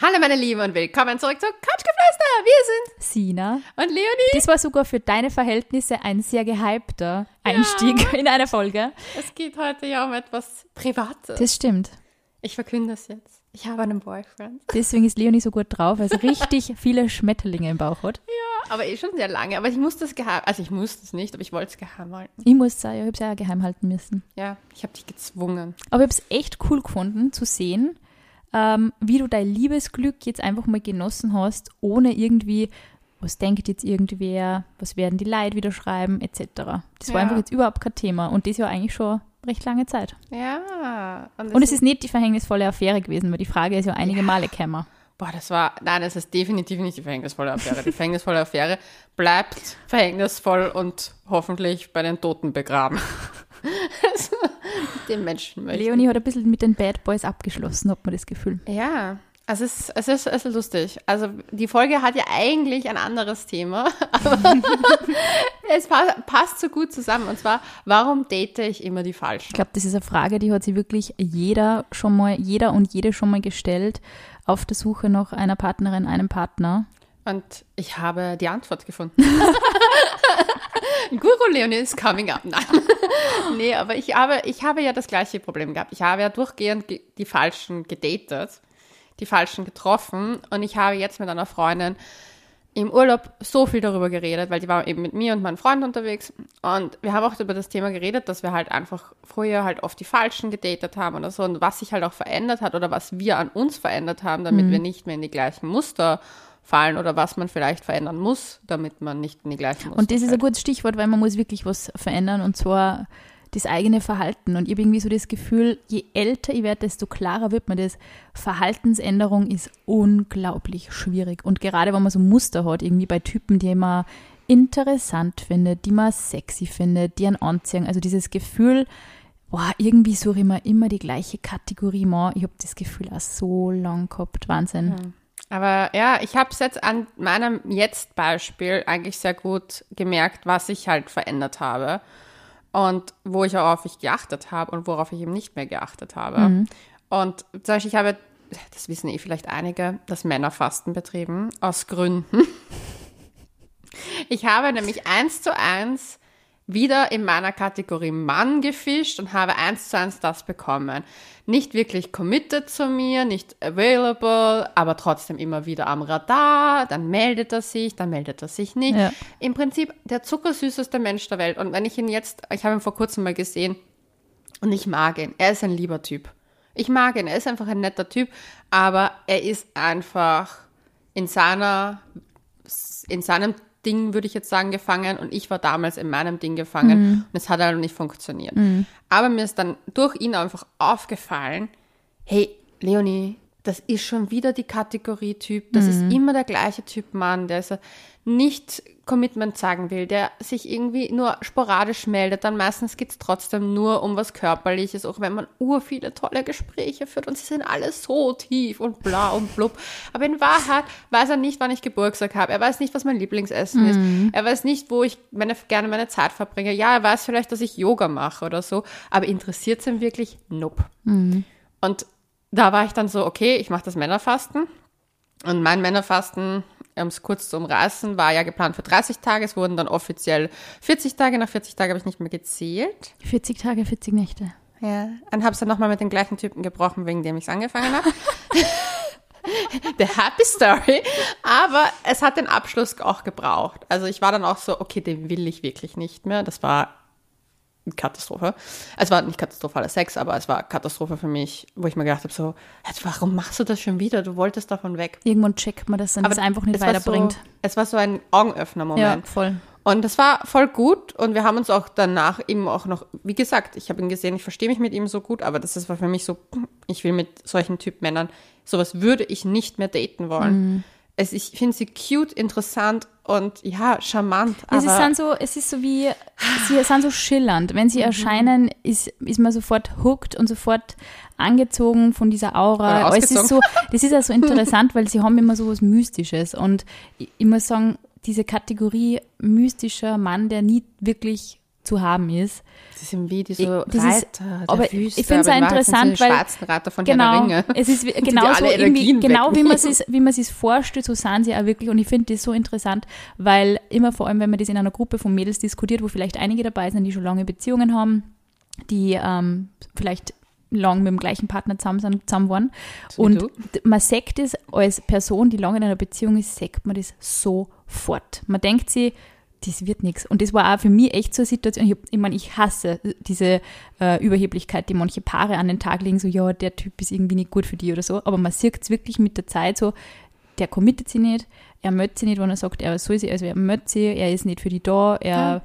Hallo meine Lieben und willkommen zurück zu Couchgeflüster. Wir sind Sina. und Leonie. Das war sogar für deine Verhältnisse ein sehr gehypter Einstieg in eine Folge. Es geht heute ja um etwas Privates. Das stimmt. Ich verkünde es jetzt. Ich habe einen Boyfriend. Deswegen ist Leonie so gut drauf, weil sie richtig viele Schmetterlinge im Bauch hat. Aber eh schon sehr lange. Aber ich musste es geheim, also ich musste es nicht, aber ich wollte es geheim halten. Ich muss sagen, ich habe es ja geheim halten müssen. Ja, ich habe dich gezwungen. Aber ich habe es echt cool gefunden zu sehen, ähm, wie du dein Liebesglück jetzt einfach mal genossen hast, ohne irgendwie, was denkt jetzt irgendwer, was werden die Leute wieder schreiben, etc. Das war Ja. einfach jetzt überhaupt kein Thema und das ja eigentlich schon recht lange Zeit. Ja. Und es ist nicht die verhängnisvolle Affäre gewesen, weil die Frage ist ja einige Male gekommen. Boah, das war, nein, es ist definitiv nicht die verhängnisvolle Affäre. Die verhängnisvolle Affäre bleibt verhängnisvoll und hoffentlich bei den Toten begraben. Den Menschen möchte Leonie hat ein bisschen mit den Bad Boys abgeschlossen, hat man das Gefühl. Ja, es ist, es ist, es ist lustig. Also die Folge hat ja eigentlich ein anderes Thema, aber es pa passt so gut zusammen. Und zwar, warum date ich immer die Falschen? Ich glaube, das ist eine Frage, die hat sich wirklich jeder schon mal, jeder und jede schon mal gestellt auf der Suche nach einer Partnerin, einem Partner. Und ich habe die Antwort gefunden. Guru Leonie is coming up. Nein. nee, aber ich habe, ich habe ja das gleiche Problem gehabt. Ich habe ja durchgehend ge- die Falschen gedatet, die Falschen getroffen. Und ich habe jetzt mit einer Freundin im Urlaub so viel darüber geredet, weil die war eben mit mir und meinem Freund unterwegs. Und wir haben auch über das Thema geredet, dass wir halt einfach früher halt oft die Falschen gedatet haben oder so. Und was sich halt auch verändert hat oder was wir an uns verändert haben, damit wir nicht mehr in die gleichen Muster fallen oder was man vielleicht verändern muss, damit man nicht in die gleichen Muster Und das ist ein gutes Stichwort, weil man muss wirklich was verändern und zwar das eigene Verhalten. Und ich habe irgendwie so das Gefühl, je älter ich werde, desto klarer wird mir das. Verhaltensänderung ist unglaublich schwierig. Und gerade wenn man so Muster hat, irgendwie bei Typen, die man interessant findet, die man sexy findet, die einen anziehen. Also dieses Gefühl, boah, irgendwie suche ich mir immer die gleiche Kategorie mal. Ich habe das Gefühl auch so lang gehabt. Wahnsinn. Aber ja, ich habe es jetzt an meinem Jetzt-Beispiel eigentlich sehr gut gemerkt, was ich halt verändert habe und wo ich auch auf ich geachtet habe und worauf ich eben nicht mehr geachtet habe. Und zum Beispiel, ich habe, das wissen eh vielleicht einige, das Männerfasten betrieben, aus Gründen. Ich habe nämlich eins zu eins wieder in meiner Kategorie Mann gefischt und habe eins zu eins das bekommen. Nicht wirklich committed zu mir, nicht available, aber trotzdem immer wieder am Radar. Dann meldet er sich, dann meldet er sich nicht. Ja. Im Prinzip der zuckersüßeste Mensch der Welt. Und wenn ich ihn jetzt, ich habe ihn vor kurzem mal gesehen und ich mag ihn. Er ist ein lieber Typ. Ich mag ihn. Er ist einfach ein netter Typ, aber er ist einfach in seiner, in seinem Ding, würde ich jetzt sagen, gefangen und ich war damals in meinem Ding gefangen und es hat halt nicht funktioniert. Aber mir ist dann durch ihn einfach aufgefallen, hey, Leonie, das ist schon wieder die Kategorie Typ, das ist immer der gleiche Typ Mann, der so nicht Commitment sagen will, der sich irgendwie nur sporadisch meldet, dann meistens geht's trotzdem nur um was Körperliches, auch wenn man ur viele tolle Gespräche führt und sie sind alle so tief und bla und blub. Aber in Wahrheit weiß er nicht, wann ich Geburtstag habe, er weiß nicht, was mein Lieblingsessen ist, er weiß nicht, wo ich meine, gerne meine Zeit verbringe. Ja, er weiß vielleicht, dass ich Yoga mache oder so, aber interessiert ihn wirklich? Nope. Und da war ich dann so, okay, ich mache das Männerfasten. Und mein Männerfasten, um es kurz zu umreißen, war ja geplant für 30 Tage. Es wurden dann offiziell 40 Tage. Nach 40 Tagen habe ich nicht mehr gezählt. 40 Tage, 40 Nächte. Ja. Und habe es dann nochmal mit den gleichen Typen gebrochen, wegen dem ich es angefangen habe. The happy story. Aber es hat den Abschluss auch gebraucht. Also ich war dann auch so, okay, den will ich wirklich nicht mehr. Das war Katastrophe. Es war nicht katastrophaler Sex, aber es war Katastrophe für mich, wo ich mir gedacht habe, so, "Jetzt, warum machst du das schon wieder? Du wolltest davon weg. Irgendwann checkt man das, dann es einfach nicht es weiterbringt. So, es war so ein Augenöffner-Moment. Ja, voll. Und das war voll gut und wir haben uns auch danach eben auch noch, wie gesagt, ich habe ihn gesehen, ich verstehe mich mit ihm so gut, aber das ist war für mich so, ich will mit solchen Typ Männern, sowas würde ich nicht mehr daten wollen. Mhm. Es, ich finde sie cute, interessant und ja, charmant. Es ist, aber dann so, es ist so wie, sie sind so schillernd. Wenn Mhm. sie erscheinen, ist, ist man sofort hooked und sofort angezogen von dieser Aura. Aber es ist so, das ist ja so interessant, weil sie haben immer so was Mystisches. Und ich, ich muss sagen, diese Kategorie mystischer Mann, der nie wirklich zu haben ist. Sie sind wie diese Ich- das ist- Reiter der aber Wüste, ich finde es auch interessant, weil schwarzen Reiter von Herr der genau, Ringe. es ist irgendwie, Energien genau wie man es wie man es vorstellt, so sind sie auch wirklich und ich finde das so interessant, weil immer vor allem, wenn man das in einer Gruppe von Mädels diskutiert, wo vielleicht einige dabei sind, die schon lange Beziehungen haben, die ähm, vielleicht lang mit dem gleichen Partner zusammen, sind, zusammen waren So und man sagt es als Person, die lange in einer Beziehung ist, sagt man das sofort. Man denkt sich, das wird nichts. Und das war auch für mich echt so eine Situation. Ich, ich meine, ich hasse diese äh, Überheblichkeit, die manche Paare an den Tag legen, so, ja, der Typ ist irgendwie nicht gut für die oder so. Aber man sieht es wirklich mit der Zeit so, der committet sich nicht, er möchte sich nicht, wenn er sagt, er soll sie, also er möchte sie, er ist nicht für die da, er. Ja.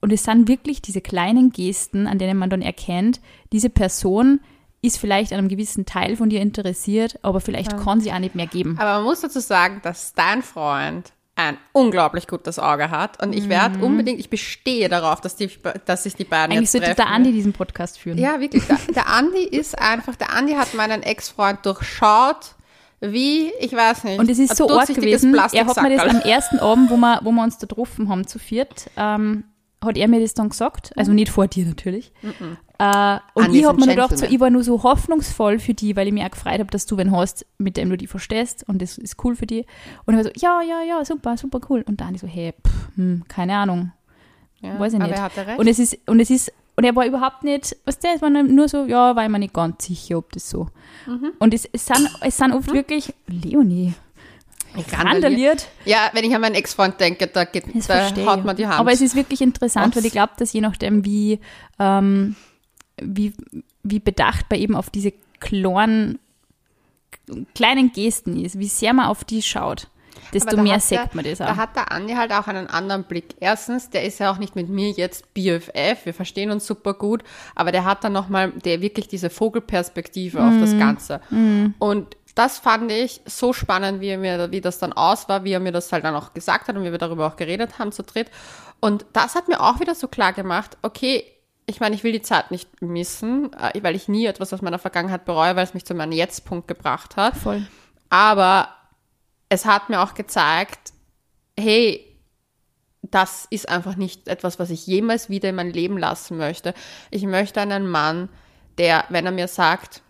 Und es sind wirklich diese kleinen Gesten, an denen man dann erkennt, diese Person ist vielleicht an einem gewissen Teil von dir interessiert, aber vielleicht kann sie auch nicht mehr geben. Aber man muss dazu sagen, dass dein Freund ein unglaublich gutes Auge hat und ich werde unbedingt, ich bestehe darauf, dass, die, dass sich die beiden Eigentlich jetzt sollte treffen. der Andi diesen Podcast führen. Ja, wirklich. Der, der Andi ist einfach, der Andi hat meinen Ex-Freund durchschaut, wie, ich weiß nicht. Und es ist so arg gewesen, er hat mir das am ersten Abend, wo wir, wo wir uns da getroffen haben, zu viert, ähm, hat er mir das dann gesagt. Also nicht vor dir natürlich. Äh, und ich habe mir gedacht, so, ich war nur so hoffnungsvoll für die, weil ich mich auch gefreut habe, dass du wen hast, mit dem du die verstehst und das ist cool für die. Und ich war so, ja, ja, ja, super, super cool. Und dann ich so, hey, pff, hm, keine Ahnung, Ja, weiß ich aber nicht. er. Und es ist, und es ist, und er war überhaupt nicht, was der, es war nur so, ja, war ich mir nicht ganz sicher, ob das so. Mhm. Und es, es, sind, es sind oft wirklich, Leonie, randaliert. Ja, wenn ich an meinen Ex-Freund denke, da, geht, da haut man die Hand. Aber es ist wirklich interessant, Aus. weil ich glaube, dass je nachdem, wie, ähm, wie, wie bedacht man eben auf diese kleinen, kleinen Gesten ist, wie sehr man auf die schaut, desto da mehr sagt man das Da auch. hat der Andi halt auch einen anderen Blick. Erstens, der ist ja auch nicht mit mir jetzt BFF, wir verstehen uns super gut, aber der hat dann nochmal, der wirklich diese Vogelperspektive auf Mhm. das Ganze. Und das fand ich so spannend, wie, mir, wie das dann aus war, wie er mir das halt dann auch gesagt hat und wie wir darüber auch geredet haben zu dritt. Und das hat mir auch wieder so klar gemacht, okay, ich meine, ich will die Zeit nicht missen, äh, weil ich nie etwas aus meiner Vergangenheit bereue, weil es mich zu meinem Jetztpunkt gebracht hat. Voll. Aber es hat mir auch gezeigt, hey, das ist einfach nicht etwas, was ich jemals wieder in mein Leben lassen möchte. Ich möchte einen Mann, der, wenn er mir sagt,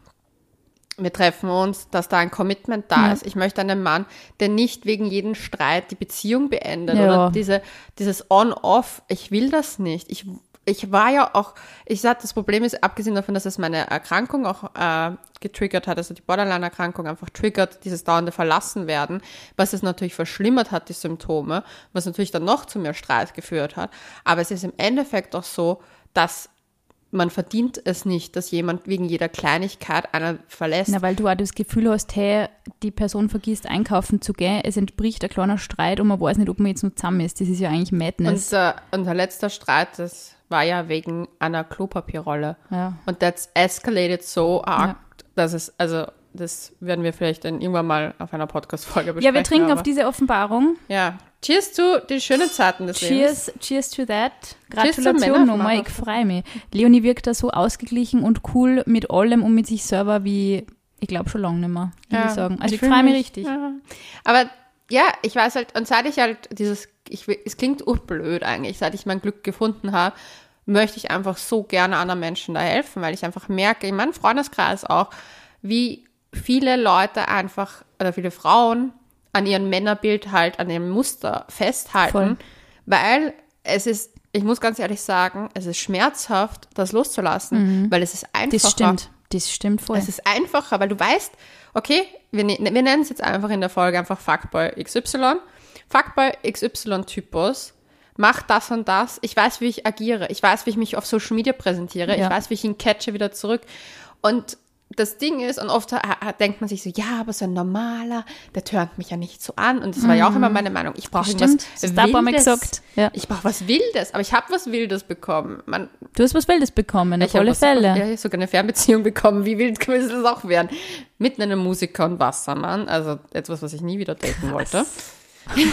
wir treffen uns, dass da ein Commitment da Ja. ist. Ich möchte einen Mann, der nicht wegen jedem Streit die Beziehung beendet Ja. oder diese, dieses On-Off. Ich will das nicht. Ich, ich war ja auch, ich sag, das Problem ist, abgesehen davon, dass es meine Erkrankung auch äh, getriggert hat, also die Borderline-Erkrankung einfach triggert, dieses dauernde Verlassenwerden, was es natürlich verschlimmert hat, die Symptome, was natürlich dann noch zu mehr Streit geführt hat. Aber es ist im Endeffekt auch so, dass man verdient es nicht, dass jemand wegen jeder Kleinigkeit einen verlässt. Na, weil du auch das Gefühl hast, hey, die Person vergisst einkaufen zu gehen, es entbricht ein kleiner Streit und man weiß nicht, ob man jetzt noch zusammen ist. Das ist ja eigentlich Madness. Und äh, unser letzter Streit, das war ja wegen einer Klopapierrolle. Ja. Und that's escalated so arg, dass es, also das werden wir vielleicht dann irgendwann mal auf einer Podcast-Folge besprechen. ja, wir trinken auf diese Offenbarung. Ja, cheers zu den schönen Zeiten des Lebens. Cheers, cheers to that. Cheers Gratulation nochmal, ich freue mich. Leonie wirkt da so ausgeglichen und cool mit allem und mit sich selber wie, ich glaube schon lange nicht mehr, würde ich sagen. Also ich, fühl freue mich richtig. Ja. Aber ja, ich weiß halt, und seit ich halt dieses, ich, es klingt urblöd eigentlich, seit ich mein Glück gefunden habe, möchte ich einfach so gerne anderen Menschen da helfen, weil ich einfach merke, in meinem Freundeskreis auch, wie viele Leute einfach, oder viele Frauen an ihrem Männerbild halt, an ihrem Muster festhalten, Voll. weil es ist, ich muss ganz ehrlich sagen, es ist schmerzhaft, das loszulassen, weil es ist einfacher. Das stimmt. Das stimmt voll. Es ist einfacher, weil du weißt, okay, wir, ne- wir nennen es jetzt einfach in der Folge einfach Fuckboy XY. Fuckboy XY-Typus macht das und das. Ich weiß, wie ich agiere. Ich weiß, wie ich mich auf Social Media präsentiere. Ja. Ich weiß, wie ich ihn catche wieder zurück. Und das Ding ist, und oft denkt man sich so, ja, aber so ein normaler, der tönt mich ja nicht so an. Und das war ja auch immer meine Meinung. Ich brauche Mhm. Mal Wildes. Ja. Ich brauche was Wildes, aber ich habe was Wildes bekommen. Man, Du hast was Wildes bekommen, auf alle was- Fälle. Ja, ich hab sogar eine Fernbeziehung bekommen. Wie wild könnte das auch werden? Mit einem Musiker und Wassermann. Also etwas, was ich nie wieder daten wollte.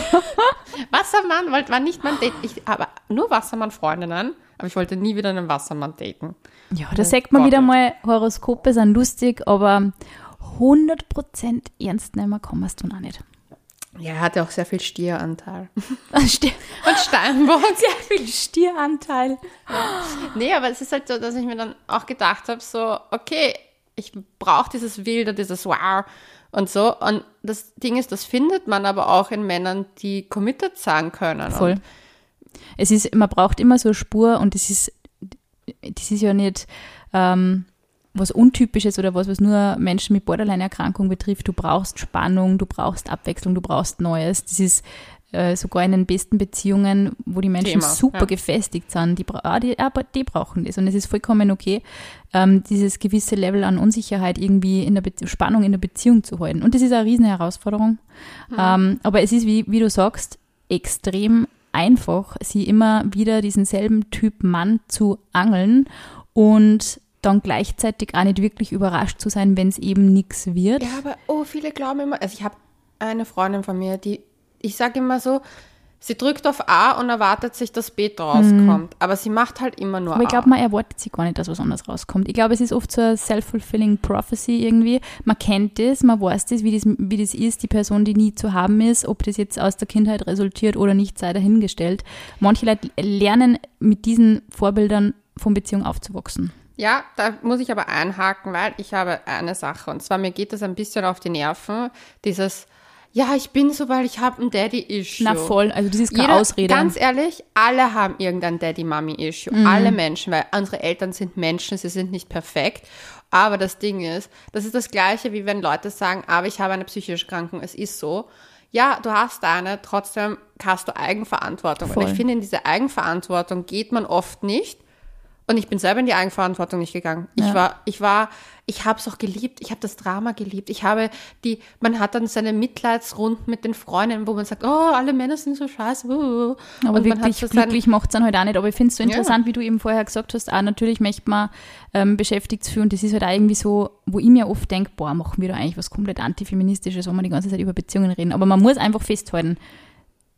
Wassermann wollte, war nicht mein Date. Ich habe nur Wassermann-Freundinnen, aber ich wollte nie wieder einen Wassermann daten. Ja, da sagt man Gott. wieder mal, Horoskope sind lustig, aber 100% ernst nehmen kann man es dann auch nicht. Ja, er hatte auch sehr viel Stieranteil. Stier Und Steinbock. sehr viel Stieranteil. Nee, aber es ist halt so, dass ich mir dann auch gedacht habe, so, okay, ich brauche dieses Wilde, dieses Wow und so. Und das Ding ist, das findet man aber auch in Männern, die committed sein können. Voll. Und Es ist, man braucht immer so eine Spur und das ist, das ist ja nicht ähm, was Untypisches oder was, was nur Menschen mit Borderline-Erkrankung betrifft. Du brauchst Spannung, du brauchst Abwechslung, du brauchst Neues. Das ist äh, sogar in den besten Beziehungen, wo die Menschen Thema, super ja. gefestigt sind, die, ah, die, aber die brauchen das. Und es ist vollkommen okay, ähm, dieses gewisse Level an Unsicherheit irgendwie in der Be Spannung in der Beziehung zu halten. Und das ist eine riesen Herausforderung. Ähm, aber es ist, wie, wie du sagst, extrem einfach, sie immer wieder diesen selben Typ Mann zu angeln und dann gleichzeitig auch nicht wirklich überrascht zu sein, wenn es eben nichts wird. Ja, aber oh, viele glauben immer, also ich habe eine Freundin von mir, die, ich sage immer so, sie drückt auf A und erwartet sich, dass B rauskommt. Aber sie macht halt immer nur Aber ich glaube, man erwartet sich gar nicht, dass was anderes rauskommt. Ich glaube, es ist oft so eine self-fulfilling prophecy irgendwie. Man kennt das, man weiß das wie, das, wie das ist, die Person, die nie zu haben ist, ob das jetzt aus der Kindheit resultiert oder nicht, sei dahingestellt. Manche Leute lernen mit diesen Vorbildern von Beziehung aufzuwachsen. Ja, da muss ich aber einhaken, weil ich habe eine Sache und zwar mir geht das ein bisschen auf die Nerven, dieses ja, ich bin so, weil ich habe ein Daddy-Issue. Na voll, also das ist keine Jeder, Ausrede. Ganz ehrlich, alle haben irgendein Daddy-Mami-Issue. Mhm. Alle Menschen, weil unsere Eltern sind Menschen, sie sind nicht perfekt. Aber das Ding ist, das ist das Gleiche, wie wenn Leute sagen, aber ich habe eine psychische Erkrankung, es ist so. Ja, du hast eine, trotzdem hast du Eigenverantwortung. Voll. Und ich finde, in diese Eigenverantwortung geht man oft nicht. Und ich bin selber in die Eigenverantwortung nicht gegangen. Ich Ja. war, ich war, ich habe es auch geliebt. Ich habe das Drama geliebt. Ich habe die, man hat dann seine Mitleidsrunden mit den Freunden, wo man sagt, oh, alle Männer sind so scheiße. uh. Aber Und wirklich so glücklich macht es dann halt auch nicht. Aber ich finde es so Ja. interessant, wie du eben vorher gesagt hast, auch natürlich möchte man ähm, beschäftigt fühlen. Das ist halt auch irgendwie so, wo ich mir oft denke, boah, machen wir da eigentlich was komplett antifeministisches, wenn wir die ganze Zeit über Beziehungen reden. Aber man muss einfach festhalten,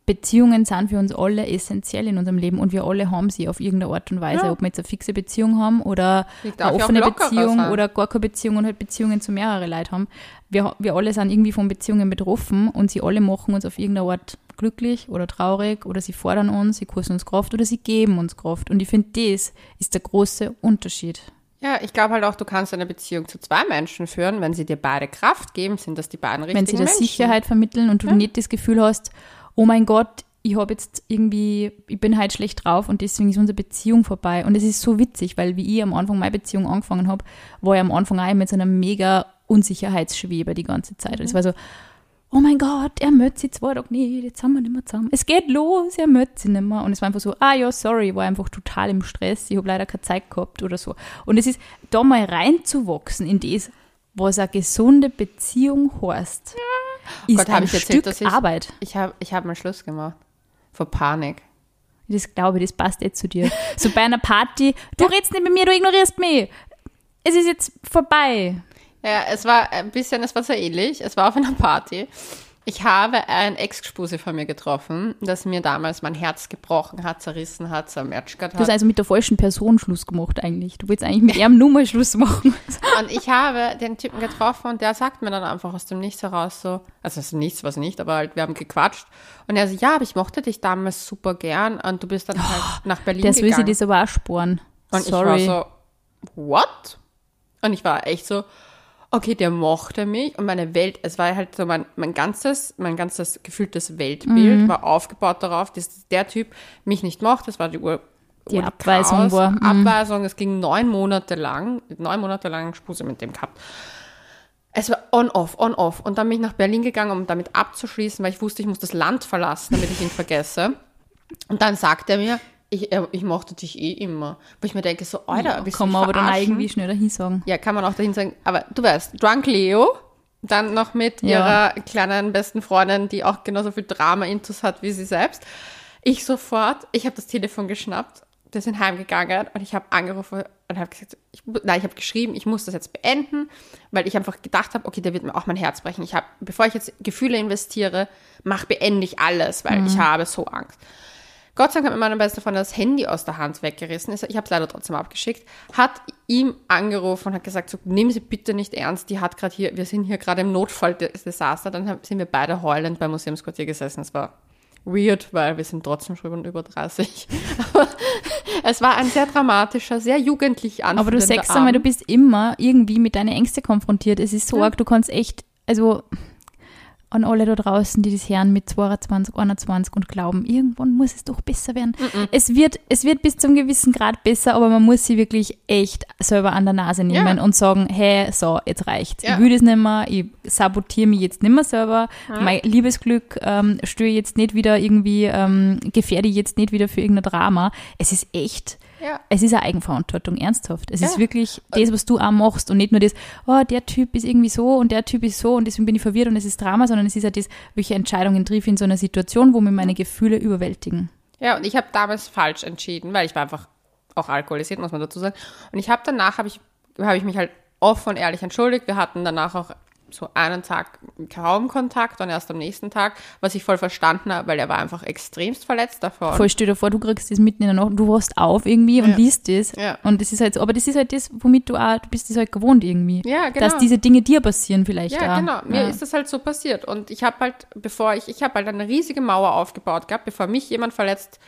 Beziehungen sind für uns alle essentiell in unserem Leben und wir alle haben sie auf irgendeine Art und Weise. Ja. Ob wir jetzt eine fixe Beziehung haben oder eine ja offene Beziehung sein. oder gar keine Beziehung und halt Beziehungen zu mehreren Leuten haben. Wir, wir alle sind irgendwie von Beziehungen betroffen und sie alle machen uns auf irgendeine Art glücklich oder traurig oder sie fordern uns, sie kosten uns Kraft oder sie geben uns Kraft. Und ich finde, das ist der große Unterschied. Ja, ich glaube halt auch, du kannst eine Beziehung zu zwei Menschen führen, wenn sie dir beide Kraft geben, sind das die beiden richtigen Wenn sie dir Menschen. Sicherheit vermitteln und du nicht das Gefühl hast, oh mein Gott, ich habe jetzt irgendwie, ich bin halt schlecht drauf und deswegen ist unsere Beziehung vorbei. Und es ist so witzig, weil wie ich am Anfang meine Beziehung angefangen habe, war ich am Anfang auch mit so einer mega Unsicherheitsschwebe die ganze Zeit. Und es war so, oh mein Gott, er mögt sie zwei Tage nicht, jetzt sind wir nicht mehr zusammen. Es geht los, er mögt sie nicht mehr. Und es war einfach so, ah ja, sorry, ich war einfach total im Stress, ich habe leider keine Zeit gehabt oder so. Und es ist, da mal reinzuwachsen in das, was eine gesunde Beziehung heißt, ist Gott, hab ein ich erzählt, Stück dass ich- Arbeit. Ich habe ich hab mal Schluss gemacht. Vor Panik. Das glaube ich, das passt eh zu dir. So bei einer Party, du redest nicht mit mir, du ignorierst mich. Es ist jetzt vorbei. Ja, es war ein bisschen, es war so ähnlich. Es war auf einer Party. Ich habe ein Ex-Spuse von mir getroffen, das mir damals mein Herz gebrochen hat, zerrissen hat, zermatschgert Du hast hat. also mit der falschen Person Schluss gemacht eigentlich. Du willst eigentlich mit ihm nur mal Schluss machen. Und ich habe den Typen getroffen und der sagt mir dann einfach aus dem Nichts heraus so, also es ist nichts, was nicht, aber halt, wir haben gequatscht. Und er so, ja, aber ich mochte dich damals super gern und du bist dann halt nach Berlin Das will sie gegangen. das aber auch sparen. Und Sorry. ich war so, what? Und ich war echt so, okay, der mochte mich und meine Welt, es war halt so mein, mein ganzes, mein ganzes gefühltes Weltbild Mhm. war aufgebaut darauf, dass der Typ mich nicht mochte, das war die Ur Die Abweisung Chaos, war, mhm. Abweisung, es ging neun Monate lang, neun Monate lang Spuse mit dem gehabt. Es war on-off, on-off. Und dann bin ich nach Berlin gegangen, um damit abzuschließen, weil ich wusste, ich muss das Land verlassen, damit ich ihn vergesse. Und dann sagt er mir, ich, er- ich mochte dich eh immer. Wo ich mir denke, so, Alter, willst du Kann man aber dann irgendwie schnell dahin sagen. Ja, kann man auch dahin sagen. Aber du weißt, Drunk Leo, dann noch mit Ja. ihrer kleinen besten Freundin, die auch genauso viel Drama-Intus hat wie sie selbst. Ich sofort, ich habe das Telefon geschnappt, wir sind heimgegangen und ich habe angerufen und habe gesagt, ich, nein, ich habe geschrieben, ich muss das jetzt beenden, weil ich einfach gedacht habe, okay, der wird mir auch mein Herz brechen. Ich habe, bevor ich jetzt Gefühle investiere, mach beende ich alles, weil ich habe so Angst. Gott sei Dank hat mir meine beste Freundin das Handy aus der Hand weggerissen. Ich habe es leider trotzdem abgeschickt. Hat ihm angerufen und hat gesagt, so, nehmen Sie bitte nicht ernst, die hat gerade hier, wir sind hier gerade im Notfalldesaster. Dann sind wir beide heulend beim Museumsquartier gesessen. Es war weird, weil wir sind trotzdem schon über 30. Aber es war ein sehr dramatischer, sehr jugendlich Aber du sagst einmal, du bist immer irgendwie mit deinen Ängsten konfrontiert. Es ist so ja. arg, du kannst echt, also an alle da draußen, die das hören mit 22, 21 und glauben, irgendwann muss es doch besser werden. Mm -mm. Es, wird, es wird bis zum gewissen Grad besser, aber man muss sie wirklich echt selber an der Nase nehmen ja. und sagen, hey, so, jetzt reicht's. Ja. Ich will das nicht mehr, ich sabotiere mich jetzt nicht mehr selber, ja. mein Liebesglück ähm, störe jetzt nicht wieder irgendwie, ähm, gefährde ich jetzt nicht wieder für irgendein Drama. Es ist echt ja. Es ist eine Eigenverantwortung, ernsthaft. Es ja. ist wirklich das, was du auch machst und nicht nur das, oh, der Typ ist irgendwie so und der Typ ist so und deswegen bin ich verwirrt und es ist Drama, sondern es ist ja das, welche Entscheidungen triff ich in so einer Situation, wo mir meine Gefühle überwältigen. Ja, und ich habe damals falsch entschieden, weil ich war einfach auch alkoholisiert, muss man dazu sagen. Und ich habe danach, habe ich, hab ich mich halt offen und ehrlich entschuldigt. Wir hatten danach auch so einen Tag kaum Kontakt und erst am nächsten Tag, was ich voll verstanden habe, weil er war einfach extremst verletzt davon. Voll stell dir vor, du kriegst das mitten in der Nacht, du wachst auf irgendwie und ja. liest das. Ja. Und das ist halt so, aber das ist halt das, womit du auch, du bist das halt gewohnt irgendwie. Ja, genau. Dass diese Dinge dir passieren vielleicht Ja, auch. genau. Mir ja. ist das halt so passiert. Und ich habe halt, bevor ich, ich habe halt eine riesige Mauer aufgebaut gehabt, bevor mich jemand verletzt,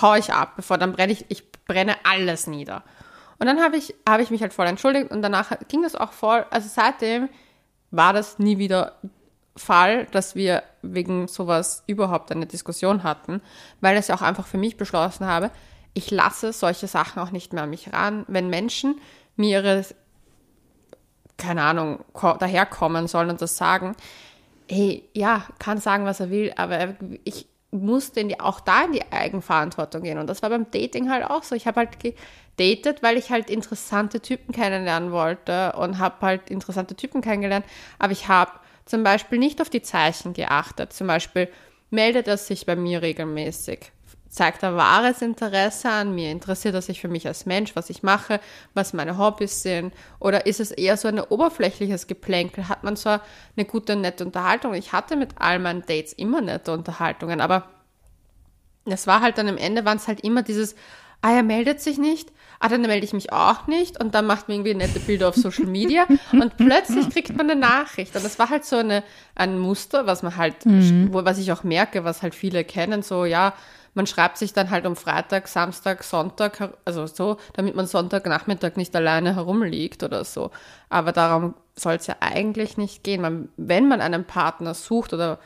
hau ich ab, bevor dann brenne ich, ich brenne alles nieder. Und dann habe ich, habe ich mich halt voll entschuldigt und danach ging das auch voll, also seitdem war das nie wieder Fall, dass wir wegen sowas überhaupt eine Diskussion hatten, weil ich auch einfach für mich beschlossen habe, ich lasse solche Sachen auch nicht mehr an mich ran. Wenn Menschen mir ihre, keine Ahnung, daherkommen sollen und das sagen, hey, ja, kann sagen, was er will, aber ich musste die, auch da in die Eigenverantwortung gehen. Und das war beim Dating halt auch so. Ich habe halt gedatet, weil ich halt interessante Typen kennenlernen wollte und habe halt interessante Typen kennengelernt. Aber ich habe zum Beispiel nicht auf die Zeichen geachtet. Zum Beispiel meldet er sich bei mir regelmäßig. Zeigt er wahres Interesse an mir? Interessiert er sich für mich als Mensch, was ich mache, was meine Hobbys sind? Oder ist es eher so ein oberflächliches Geplänkel? Hat man zwar eine gute, nette Unterhaltung? Ich hatte mit all meinen Dates immer nette Unterhaltungen, aber es war halt dann am Ende, waren es halt immer dieses, ah, er meldet sich nicht, ah, dann melde ich mich auch nicht und dann macht man irgendwie nette Bilder auf Social Media und plötzlich kriegt man eine Nachricht. Und das war halt so eine, ein Muster, was man halt, mhm. wo, was ich auch merke, was halt viele kennen, so, ja, man schreibt sich dann halt um Freitag, Samstag, Sonntag, also so, damit man Sonntagnachmittag nicht alleine herumliegt oder so. Aber darum soll es ja eigentlich nicht gehen. Man, wenn man einen Partner sucht oder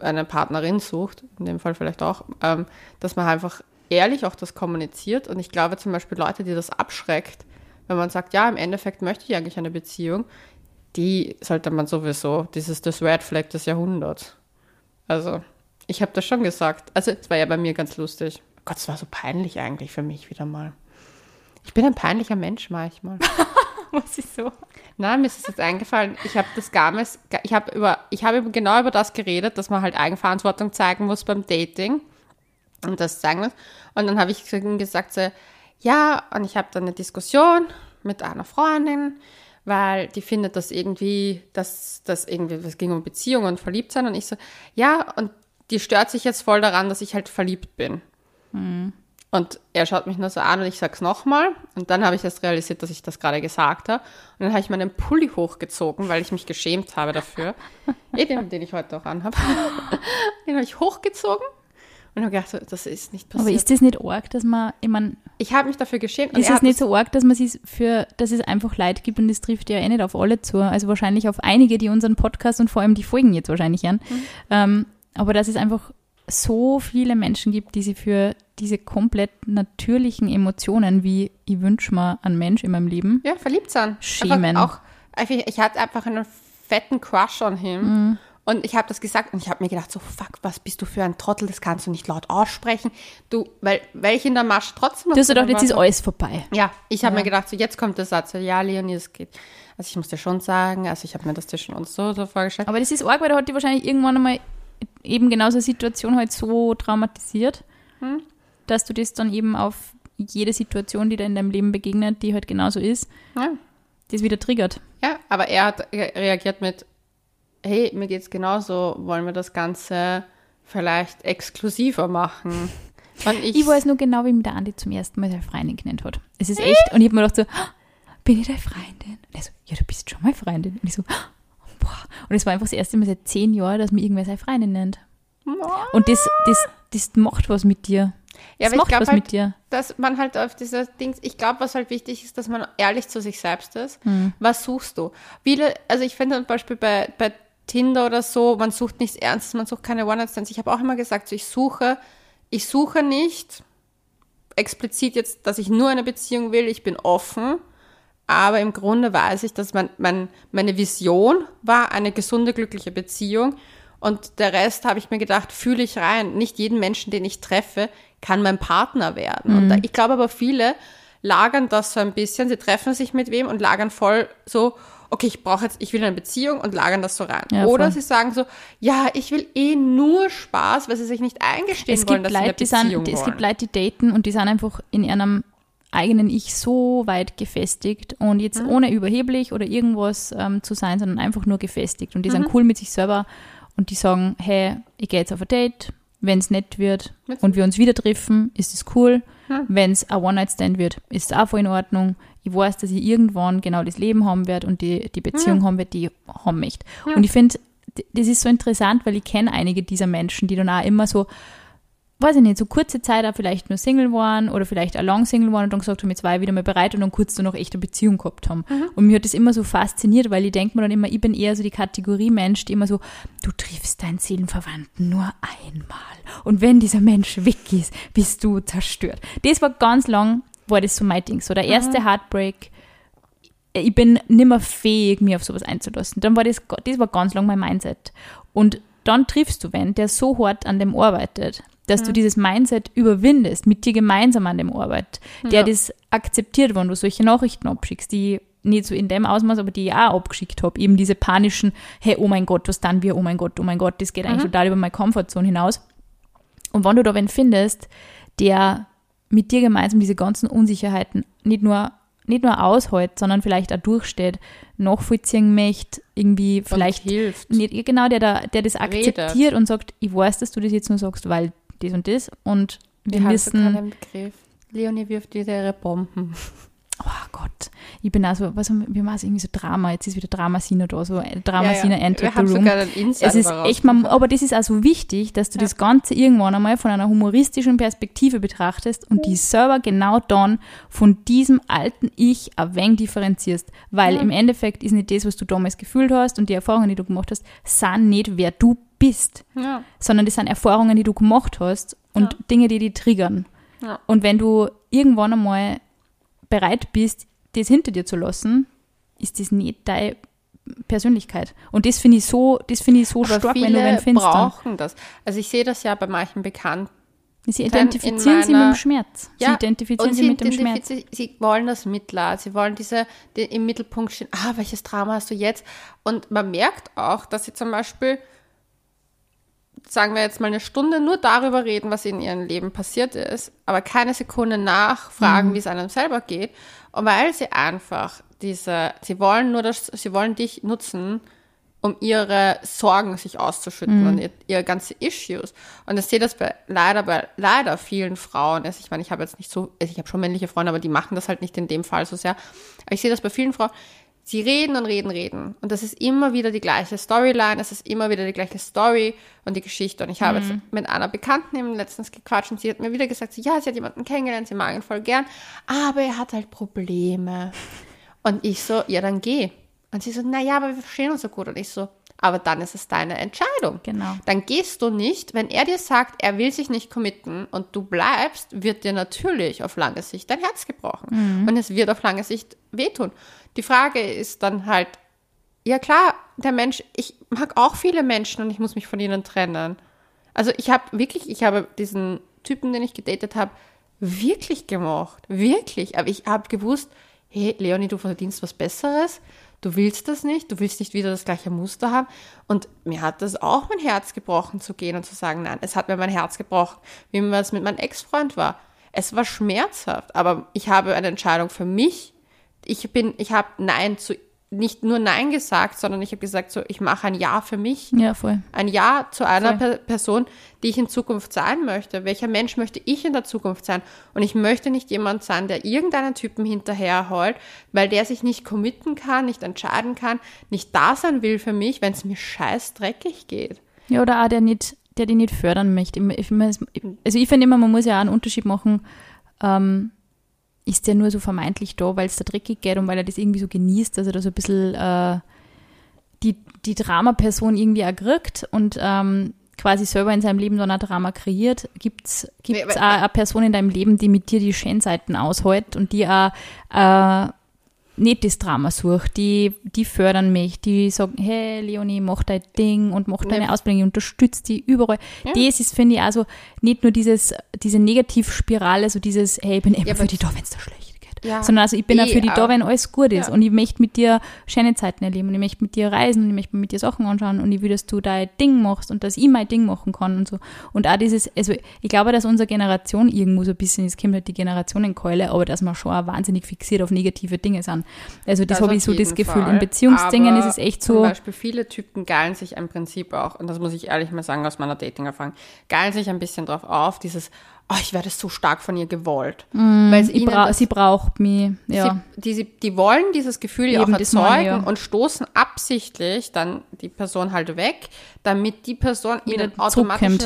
eine Partnerin sucht, in dem Fall vielleicht auch, ähm, dass man einfach ehrlich auch das kommuniziert. Und ich glaube zum Beispiel Leute, die das abschreckt, wenn man sagt, ja, im Endeffekt möchte ich eigentlich eine Beziehung, die sollte man sowieso, das ist das Red Flag des Jahrhunderts. Also, ich habe das schon gesagt. Also, es war ja bei mir ganz lustig. Oh Gott, es war so peinlich eigentlich für mich wieder mal. Ich bin ein peinlicher Mensch manchmal. Was ist so? Nein, mir ist es jetzt eingefallen. Ich habe das Games, ich habe über, ich habe genau über das geredet, dass man halt Eigenverantwortung zeigen muss beim Dating und das zeigen muss. Und dann habe ich gesagt so, ja, und ich habe dann eine Diskussion mit einer Freundin, weil die findet das irgendwie, dass das irgendwie, es ging um Beziehungen und Verliebtsein und ich so, ja, und die stört sich jetzt voll daran, dass ich halt verliebt bin. Mhm. Und er schaut mich nur so an und ich sag's nochmal. Und dann habe ich erst realisiert, dass ich das gerade gesagt habe. Und dann habe ich meinen Pulli hochgezogen, weil ich mich geschämt habe dafür. eh den, den ich heute auch anhabe. den habe ich hochgezogen und habe gedacht, das ist nicht passiert. Aber ist das nicht arg, dass man, ich meine. Ich habe mich dafür geschämt. Ist es nicht so arg, dass man sich für, dass es einfach Leid gibt und das trifft ja eh nicht auf alle zu. Also wahrscheinlich auf einige, die unseren Podcast und vor allem die Folgen jetzt wahrscheinlich hören. Mhm. Ähm, aber dass es einfach so viele Menschen gibt, die sich für diese komplett natürlichen Emotionen, wie ich wünsche mir einen Mensch in meinem Leben, ja, verliebt sein. Schämen. Auch, ich, ich hatte einfach einen fetten Crush on him. Mhm. Und ich habe das gesagt und ich habe mir gedacht, so fuck, was bist du für ein Trottel, das kannst du nicht laut aussprechen. Du, weil, weil ich in der Marsch trotzdem noch. Du hast doch, jetzt ist alles vorbei. Ja, ich habe ja. mir gedacht, so jetzt kommt der Satz, so, ja, Leonie, es geht. Also ich muss dir schon sagen, also ich habe mir das dir schon uns so, so vorgestellt. Aber das ist arg, weil da hat die wahrscheinlich irgendwann einmal eben genau so eine Situation halt so traumatisiert, hm? dass du das dann eben auf jede Situation, die da in deinem Leben begegnet, die halt genauso ist, ja. das wieder triggert. Ja, aber er hat reagiert mit, hey, mir geht's genauso, wollen wir das Ganze vielleicht exklusiver machen? Ich, Ich weiß nur genau, wie mir der Andi zum ersten Mal seine Freundin genannt hat. Es ist echt, und ich habe mir gedacht so, "Ah, bin ich deine Freundin? Und er so, ja, du bist schon meine Freundin. Und ich so, "Ah, boah. Und es war einfach das erste Mal seit zehn Jahren, dass mir irgendwer seine Freundin nennt. Und das, das, das macht was mit dir. Ja, das aber ich macht glaub was halt, mit dir. dass man halt auf dieser Dings, ich glaube, was halt wichtig ist, dass man ehrlich zu sich selbst ist. Hm. Was suchst du? Viele, also ich finde zum Beispiel bei, bei Tinder oder so, man sucht nichts Ernstes, man sucht keine One-Night-Stands. Ich habe auch immer gesagt, so ich suche, ich suche nicht explizit jetzt, dass ich nur eine Beziehung will, ich bin offen. Aber im Grunde weiß ich, dass mein, mein, meine Vision war eine gesunde, glückliche Beziehung. Und der Rest habe ich mir gedacht, fühle ich rein. Nicht jeden Menschen, den ich treffe, kann mein Partner werden. Und da, ich glaube aber viele lagern das so ein bisschen. Sie treffen sich mit wem und lagern voll so, okay, ich brauche jetzt, ich will eine Beziehung und lagern das so rein. Ja, Oder voll. sie sagen so, ja, ich will eh nur Spaß, weil sie sich nicht eingestehen Es wollen, dass sie eine Leute, die Beziehung sind, es gibt Leute, die daten und die sind einfach in ihrem eigenen Ich so weit gefestigt und jetzt Mhm. ohne überheblich oder irgendwas ähm, zu sein, sondern einfach nur gefestigt. Und die Mhm. sind cool mit sich selber und die sagen, hey, ich gehe jetzt auf ein Date, wenn es nett wird und wir uns wieder treffen, ist es cool. Ja. Wenn es ein One-Night-Stand wird, ist es auch voll in Ordnung. Ich weiß, dass ich irgendwann genau das Leben haben werde und die, die Beziehung haben werde, die ich haben möchte. Ja. Und ich finde, das ist so interessant, weil ich kenne einige dieser Menschen, die dann auch immer so, weiß ich nicht, so kurze Zeit auch vielleicht nur Single waren oder vielleicht auch lang Single waren und dann gesagt haben, jetzt war ich wieder mal bereit und dann kurz danach echt eine Beziehung gehabt haben. Und mir hat das immer so fasziniert, weil ich denke mir dann immer, ich bin eher so die Kategorie Mensch, die immer so, du triffst deinen Seelenverwandten nur einmal. Und wenn dieser Mensch weg ist, bist du zerstört. Das war ganz lang, war das so mein Ding. So der erste Heartbreak, ich bin nimmer fähig, mir auf sowas einzulassen. Dann war das, das war ganz lang mein Mindset. Und dann triffst du wen, der so hart an dem arbeitet, dass du dieses Mindset überwindest, mit dir gemeinsam an dem arbeitet, der Ja. das akzeptiert, wenn du solche Nachrichten abschickst, die nicht so in dem Ausmaß, aber die ich auch abgeschickt habe. Eben diese panischen, hey, oh mein Gott, was dann wir, oh mein Gott, oh mein Gott, das geht eigentlich total über meine Comfortzone hinaus. Und wenn du da wen findest, der mit dir gemeinsam diese ganzen Unsicherheiten nicht nur, nicht nur aushält, sondern vielleicht auch durchsteht, nachvollziehen möchte, irgendwie vielleicht und hilft. nicht, genau, der, da, der das Redet. akzeptiert und sagt, ich weiß, dass du das jetzt nur sagst, weil das und das und wir du wissen? Leonie wirft wieder ihre Bomben. Oh Gott, ich bin also, was haben wir, wir machen irgendwie so Drama, jetzt ist wieder Drama-Sina da, so Drama-Sina Wir entert the haben room. sogar einen Insider Es ist echt, man, aber das ist also wichtig, dass du Ja. das Ganze irgendwann einmal von einer humoristischen Perspektive betrachtest und die selber genau dann von diesem alten Ich ein wenig differenzierst. Weil Ja. im Endeffekt ist nicht das, was du damals gefühlt hast und die Erfahrungen, die du gemacht hast, sind nicht, wer du bist, Ja. sondern das sind Erfahrungen, die du gemacht hast und Ja. Dinge, die dich triggern. Ja. Und wenn du irgendwann einmal bereit bist, das hinter dir zu lassen, ist das nicht deine Persönlichkeit. Und das finde ich so, das finde ich so Aber stark, viele wenn du wen findest. Brauchen das. Also ich sehe das ja bei manchen Bekannten. Sie identifizieren sich mit meiner- dem Schmerz. Sie Ja, identifizieren und sich sie, mit dem Schmerz. identifizieren- sie wollen das Mitleid, sie wollen diese die im Mittelpunkt stehen, ah, welches Drama hast du jetzt? Und man merkt auch, dass sie zum Beispiel, sagen wir jetzt mal eine Stunde, nur darüber reden, was in ihrem Leben passiert ist, aber keine Sekunde nachfragen, Mhm. wie es einem selber geht. Und weil sie einfach diese, sie wollen nur das, sie wollen dich nutzen, um ihre Sorgen sich auszuschütten und ihr, ihre ganze Issues. Und ich sehe das bei, leider bei leider vielen Frauen. Also ich meine, ich habe jetzt nicht so, also ich habe schon männliche Freunde, aber die machen das halt nicht in dem Fall so sehr. Aber ich sehe das bei vielen Frauen. Sie reden und reden, reden. Und das ist immer wieder die gleiche Storyline, es ist immer wieder die gleiche Story und die Geschichte. Und ich habe jetzt mit einer Bekannten eben letztens gequatscht und sie hat mir wieder gesagt, so, ja, sie hat jemanden kennengelernt, sie mag ihn voll gern, aber er hat halt Probleme. Und ich so, ja, dann geh. Und sie so, naja, aber wir verstehen uns so gut. Und ich so, aber dann ist es deine Entscheidung. Genau. Dann gehst du nicht, wenn er dir sagt, er will sich nicht committen und du bleibst, wird dir natürlich auf lange Sicht dein Herz gebrochen. Und es wird auf lange Sicht wehtun. Die Frage ist dann halt, ja klar, der Mensch, ich mag auch viele Menschen und ich muss mich von ihnen trennen. Also ich habe wirklich, ich habe diesen Typen, den ich gedatet habe, wirklich gemocht. Wirklich. Aber ich habe gewusst, hey, Leonie, du verdienst was Besseres. Du willst das nicht, du willst nicht wieder das gleiche Muster haben. Und mir hat das auch mein Herz gebrochen zu gehen und zu sagen, nein, es hat mir mein Herz gebrochen, wie das mit meinem Ex-Freund war. Es war schmerzhaft, aber ich habe eine Entscheidung für mich. Ich bin, ich habe Nein zu nicht nur Nein gesagt, sondern ich habe gesagt, so, ich mache ein Ja für mich. Ja, voll. Ein Ja zu einer per Person, die ich in Zukunft sein möchte. Welcher Mensch möchte ich in der Zukunft sein? Und ich möchte nicht jemand sein, der irgendeinen Typen hinterherheult, weil der sich nicht committen kann, nicht entscheiden kann, nicht da sein will für mich, wenn es mir scheiß dreckig geht. Ja, oder auch der nicht, der die nicht fördern möchte. Ich, also ich finde immer, man muss ja auch einen Unterschied machen. Ähm, ist der nur so vermeintlich da, weil es da dreckig geht und weil er das irgendwie so genießt, dass er da so ein bisschen äh, die, die Drama-Person irgendwie auch kriegt und ähm, quasi selber in seinem Leben dann ein Drama kreiert, gibt es Nee, auch eine Person in deinem Leben, die mit dir die Schönseiten aushält und die auch äh, nicht das Drama sucht, die, die fördern mich, die sagen, hey Leonie, mach dein Ding und mach deine Ja. Ausbildung, ich unterstütze die überall. Ja. Das ist, finde ich, also nicht nur dieses, diese Negativspirale, so dieses, hey, ich bin immer Ja, für die da, wenn es da schlecht. Ja. Sondern also ich bin auch Eh, für die da, wenn alles gut ist. Ja. Und ich möchte mit dir schöne Zeiten erleben und ich möchte mit dir reisen und ich möchte mit dir Sachen anschauen und ich will, dass du dein Ding machst und dass ich mein Ding machen kann und so. Und auch dieses, also ich glaube, dass unsere Generation irgendwo so ein bisschen, es kommt halt die Generationenkeule, aber dass wir schon auch wahnsinnig fixiert auf negative Dinge sind. Also das, Das habe ich so das Gefühl. Fall. In Beziehungsdingen Aber ist es echt Zum so, Beispiel viele Typen geilen sich im Prinzip auch, und das muss ich ehrlich mal sagen aus meiner Dating-Erfahrung, geilen sich ein bisschen drauf auf, dieses, oh, ich werde so stark von ihr gewollt. Weil ich bra sie braucht mich. Ja. Sie, die, sie, die wollen dieses Gefühl ja auch Eben, das ich, erzeugen ja. und stoßen absichtlich dann die Person halt weg, damit die Person Wieder ihnen automatisch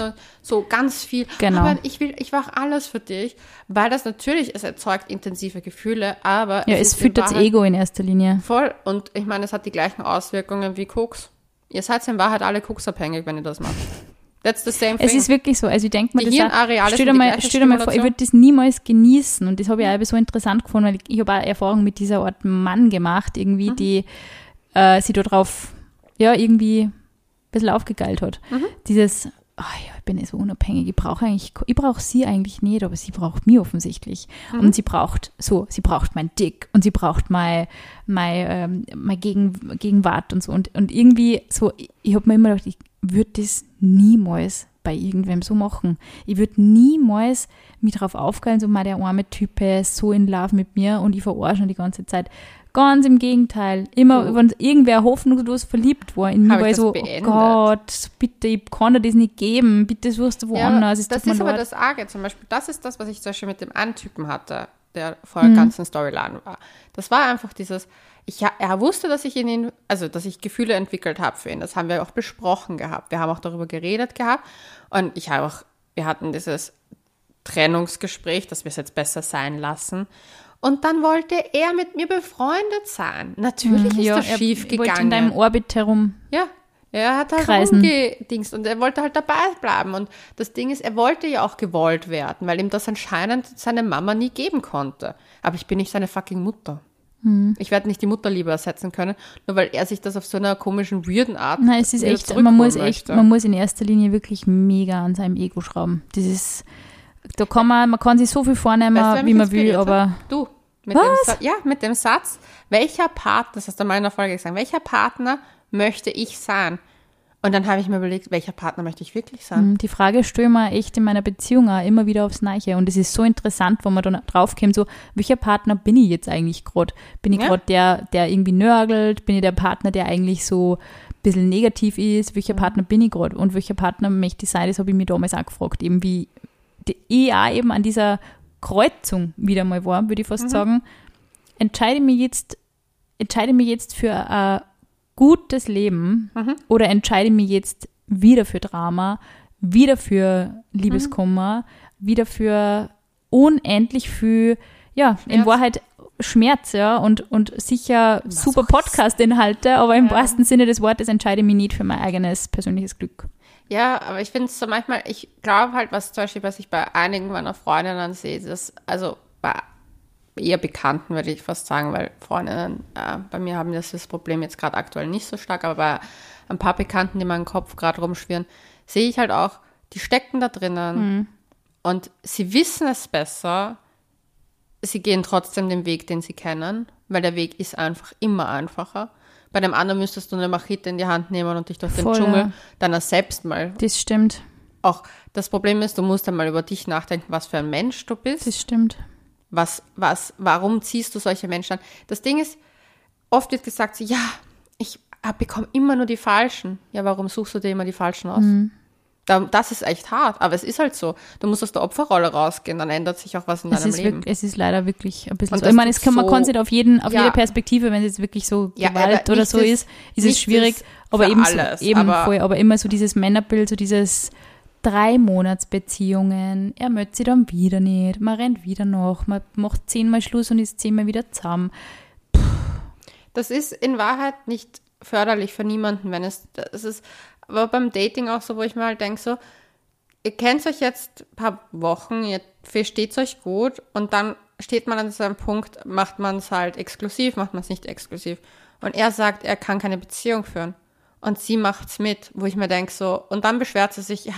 so ganz viel, Genau. aber ich will, ich mache alles für dich, weil das natürlich, es erzeugt intensive Gefühle, aber ja, es ist in füttert das Ego in erster Linie. Voll. Und ich meine, es hat die gleichen Auswirkungen wie Koks. Ihr seid in Wahrheit alle koksabhängig, wenn ihr das macht. That's the same thing. Es ist wirklich so. Also ich denke mir, das Hirnareale stell dir mal, stell dir mal vor, ich würde das niemals genießen. Und das habe ich auch so interessant gefunden, weil ich, ich habe auch Erfahrung mit dieser Art Mann gemacht, irgendwie, Mhm. die äh, sie da drauf, ja, irgendwie ein bisschen aufgegeilt hat. Mhm. Dieses, ah ja, ich bin ja so unabhängig, ich brauche eigentlich, ich brauche sie eigentlich nicht, aber sie braucht mich offensichtlich. Mhm. Und sie braucht, so, sie braucht mein Dick und sie braucht mein, mein, ähm, mein Gegen, Gegenwart und so. Und, und irgendwie so, ich, ich habe mir immer gedacht, ich würde das niemals bei irgendwem so machen. Ich würde niemals mich darauf aufgeilen, so mal der arme Typ ist so in Love mit mir und ich verarsche ihn die ganze Zeit. Ganz im Gegenteil. Immer, Oh. wenn irgendwer hoffnungslos verliebt war in mich, ich war ich so, beendet? oh Gott, bitte, ich kann dir das nicht geben, bitte suchst du ja, woanders. es das mir ist aber leid. das Arge. Zum Beispiel, das ist das, was ich zum Beispiel mit dem einen Typen hatte, der vor Mhm. der ganzen Storyline war. Das war einfach dieses, ich, er wusste, dass ich in ihn, also dass ich Gefühle entwickelt habe für ihn. Das haben wir auch besprochen gehabt. Wir haben auch darüber geredet gehabt. Und ich habe auch, wir hatten dieses Trennungsgespräch, dass wir es jetzt besser sein lassen. Und dann wollte er mit mir befreundet sein. Natürlich ist Mhm. ja, das er schief gegangen. in deinem Orbit herum. Ja, er hat halt Kreisen. rumgedingst und er wollte halt dabei bleiben. Und das Ding ist, er wollte ja auch gewollt werden, weil ihm das anscheinend seine Mama nie geben konnte. Aber ich bin nicht seine fucking Mutter. Hm. Ich werde nicht die Mutterliebe ersetzen können, nur weil er sich das auf so einer komischen, weirden Art Nein, es ist echt, man muss echt, man muss in erster Linie wirklich mega an seinem Ego schrauben. Das ist, da kann man, man kann sich so viel vornehmen, Weißt du, wie man will, inspiriert hat? aber Du, mit dem, Sa- ja, mit dem Satz, welcher Partner, das hast du mal in der Folge gesagt, welcher Partner möchte ich sein? Und dann habe ich mir überlegt, welcher Partner möchte ich wirklich sein? Hm, Die Frage mir echt in meiner Beziehung auch immer wieder aufs Neue. Und es ist so interessant, wenn man dann draufkommt, so, welcher Partner bin ich jetzt eigentlich gerade? Bin ich Ja. gerade der, der irgendwie nörgelt? Bin ich der Partner, der eigentlich so ein bisschen negativ ist? Welcher Mhm. Partner bin ich gerade? Und welcher Partner möchte ich sein? Das habe ich mir damals auch gefragt. Eben wie ich auch eben an dieser Kreuzung wieder mal war, würde ich Mhm. fast sagen. Entscheide mich jetzt, entscheide mich jetzt für ein gutes Leben Mhm. oder entscheide mich jetzt wieder für Drama, wieder für Liebeskummer, wieder für unendlich viel, ja, in Schmerz. Wahrheit Schmerz, ja, und, und sicher super Masochismus. Podcast-Inhalte, aber im Ja. wahrsten Sinne des Wortes entscheide ich mich nicht für mein eigenes persönliches Glück. Ja, aber ich finde es so manchmal, ich glaube halt, was zum Beispiel, was ich bei einigen meiner Freundinnen sehe, dass, also bei eher Bekannten würde ich fast sagen, weil Freundinnen äh, bei mir haben das, das Problem jetzt gerade aktuell nicht so stark, aber bei ein paar Bekannten, die in meinem Kopf gerade rumschwirren, sehe ich halt auch, die stecken da drinnen und sie wissen es besser, sie gehen trotzdem den Weg, den sie kennen, weil der Weg ist einfach immer einfacher. Bei dem anderen müsstest du eine Machete in die Hand nehmen und dich durch den Voll, Dschungel ja. dann selbst mal Das stimmt, auch das Problem ist, du musst dann mal über dich nachdenken, was für ein Mensch du bist. das stimmt. Was, was, warum ziehst du solche Menschen an? Das Ding ist, oft wird gesagt, so, ja, ich bekomme immer nur die Falschen. Ja, warum suchst du dir immer die Falschen aus? Mhm. Da, das ist echt hart, aber es ist halt so. Du musst aus der Opferrolle rausgehen, dann ändert sich auch was in Es deinem ist, Leben. wirklich, es ist leider wirklich ein bisschen so. Ich meine, es kann, man so- kann sich auf, jeden, auf Ja. jede Perspektive, wenn es jetzt wirklich so Ja, Gewalt oder so ist, ist es schwierig. das Aber eben, alles, so, eben aber- voll, aber immer so dieses Männerbild, so dieses Drei-Monats-Beziehungen, er möchte sie dann wieder nicht, man rennt wieder noch, man macht zehnmal Schluss und ist zehnmal wieder zusammen. Das ist in Wahrheit nicht förderlich für niemanden, wenn es, das ist, aber beim Dating auch so, wo ich mir halt denke, so, ihr kennt euch jetzt ein paar Wochen, ihr versteht euch gut und dann steht man an so einem Punkt, macht man es halt exklusiv, macht man es nicht exklusiv. Und er sagt, er kann keine Beziehung führen. Und sie macht's mit, wo ich mir denke, so, und dann beschwert sie sich, ja,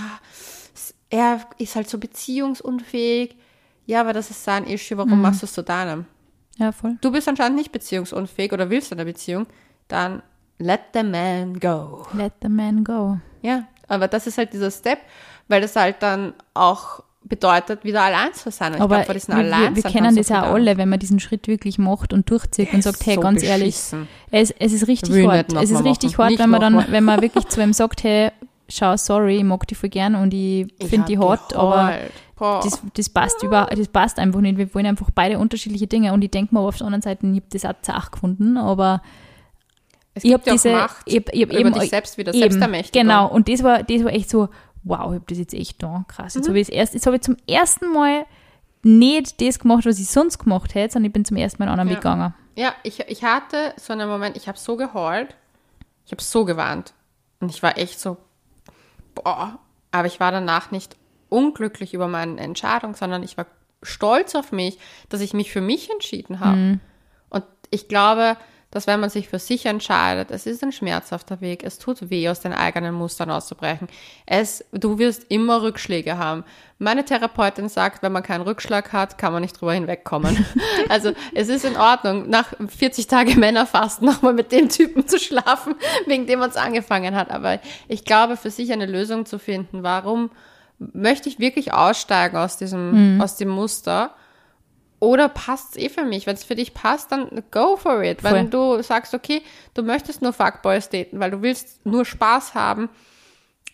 er ist halt so beziehungsunfähig. Ja, aber das ist sein Issue, warum machst du es zu deinem? Ja, voll. du bist anscheinend nicht beziehungsunfähig oder willst eine Beziehung, dann let the man go. Let the man go. Ja, aber das ist halt dieser Step, weil das halt dann auch bedeutet, wieder allein zu sein. Ich Aber glaub, wir, wir, wir kennen das ja alle, wenn man diesen Schritt wirklich macht und durchzieht und sagt, hey, so ganz ehrlich, es, es ist richtig Will hart. Es ist richtig machen. hart, Nicht wenn man dann, nochmal. wenn man wirklich zu ihm sagt, hey, schau, sorry, ich mag die voll gern und ich finde die hot, aber. Boah. das, das passt über, das passt einfach nicht. Wir wollen einfach beide unterschiedliche Dinge und ich denke mir auf der anderen Seite, ich habe das auch zart gefunden, aber ich habe ja diese, Macht ich hab, ich hab eben, dich selbst wieder, eben. Genau, und das war, das war echt so, wow, ich habe das jetzt echt da, krass. Mhm. Jetzt habe ich erst, jetzt habe ich zum ersten Mal nicht das gemacht, was ich sonst gemacht hätte, sondern ich bin zum ersten Mal einen anderen Ja. Weg gegangen. Ja, ich, ich hatte so einen Moment, ich habe so geheult, ich habe so gewarnt. Und ich war echt so, boah. Aber ich war danach nicht unglücklich über meine Entscheidung, sondern ich war stolz auf mich, dass ich mich für mich entschieden habe. Und ich glaube, dass wenn man sich für sich entscheidet, es ist ein schmerzhafter Weg, es tut weh, aus den eigenen Mustern auszubrechen. Es, du wirst immer Rückschläge haben. Meine Therapeutin sagt, wenn man keinen Rückschlag hat, kann man nicht drüber hinwegkommen. also es ist in Ordnung, nach 40 Tage Männerfasten nochmal mit dem Typen zu schlafen, wegen dem man es angefangen hat. Aber ich glaube, für sich eine Lösung zu finden, warum möchte ich wirklich aussteigen aus diesem, aus dem Muster? Oder passt es eh für mich? Wenn es für dich passt, dann go for it. Voll. Wenn du sagst, okay, du möchtest nur Fuckboys daten, weil du willst nur Spaß haben,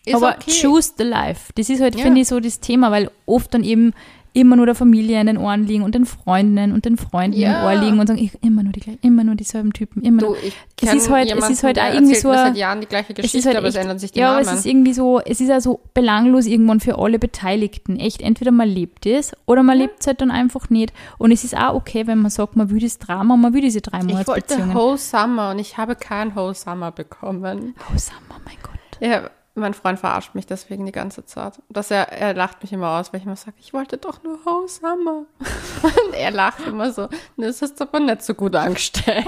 ist Aber okay. choose the life. Das ist halt, Ja. finde ich, so das Thema, weil oft dann eben immer nur der Familie in den Ohren liegen und den Freundinnen und den Freunden Ja. im Ohr liegen und sagen, ich, immer nur die gleich- immer nur dieselben Typen, immer Du, nur. ich Es ist halt- es ist halt auch irgendwie so seit Jahren die gleiche Es Geschichte, ist halt aber es echt, ändern sich die ja, aber Namen. es ist irgendwie so, es ist ja so belanglos irgendwann für alle Beteiligten. Echt, entweder man lebt es oder man lebt es halt dann einfach nicht. Und es ist auch okay, wenn man sagt, man will das Drama, man will diese drei ich wollte. Whole Summer und ich habe kein Whole Summer bekommen. Oh, Summer, mein Gott. Ja, mein Freund verarscht mich deswegen die ganze Zeit. Dass er, er lacht mich immer aus, weil ich immer sage, ich wollte doch nur Summer. Und er lacht immer so, das hast du aber nicht so gut angestellt.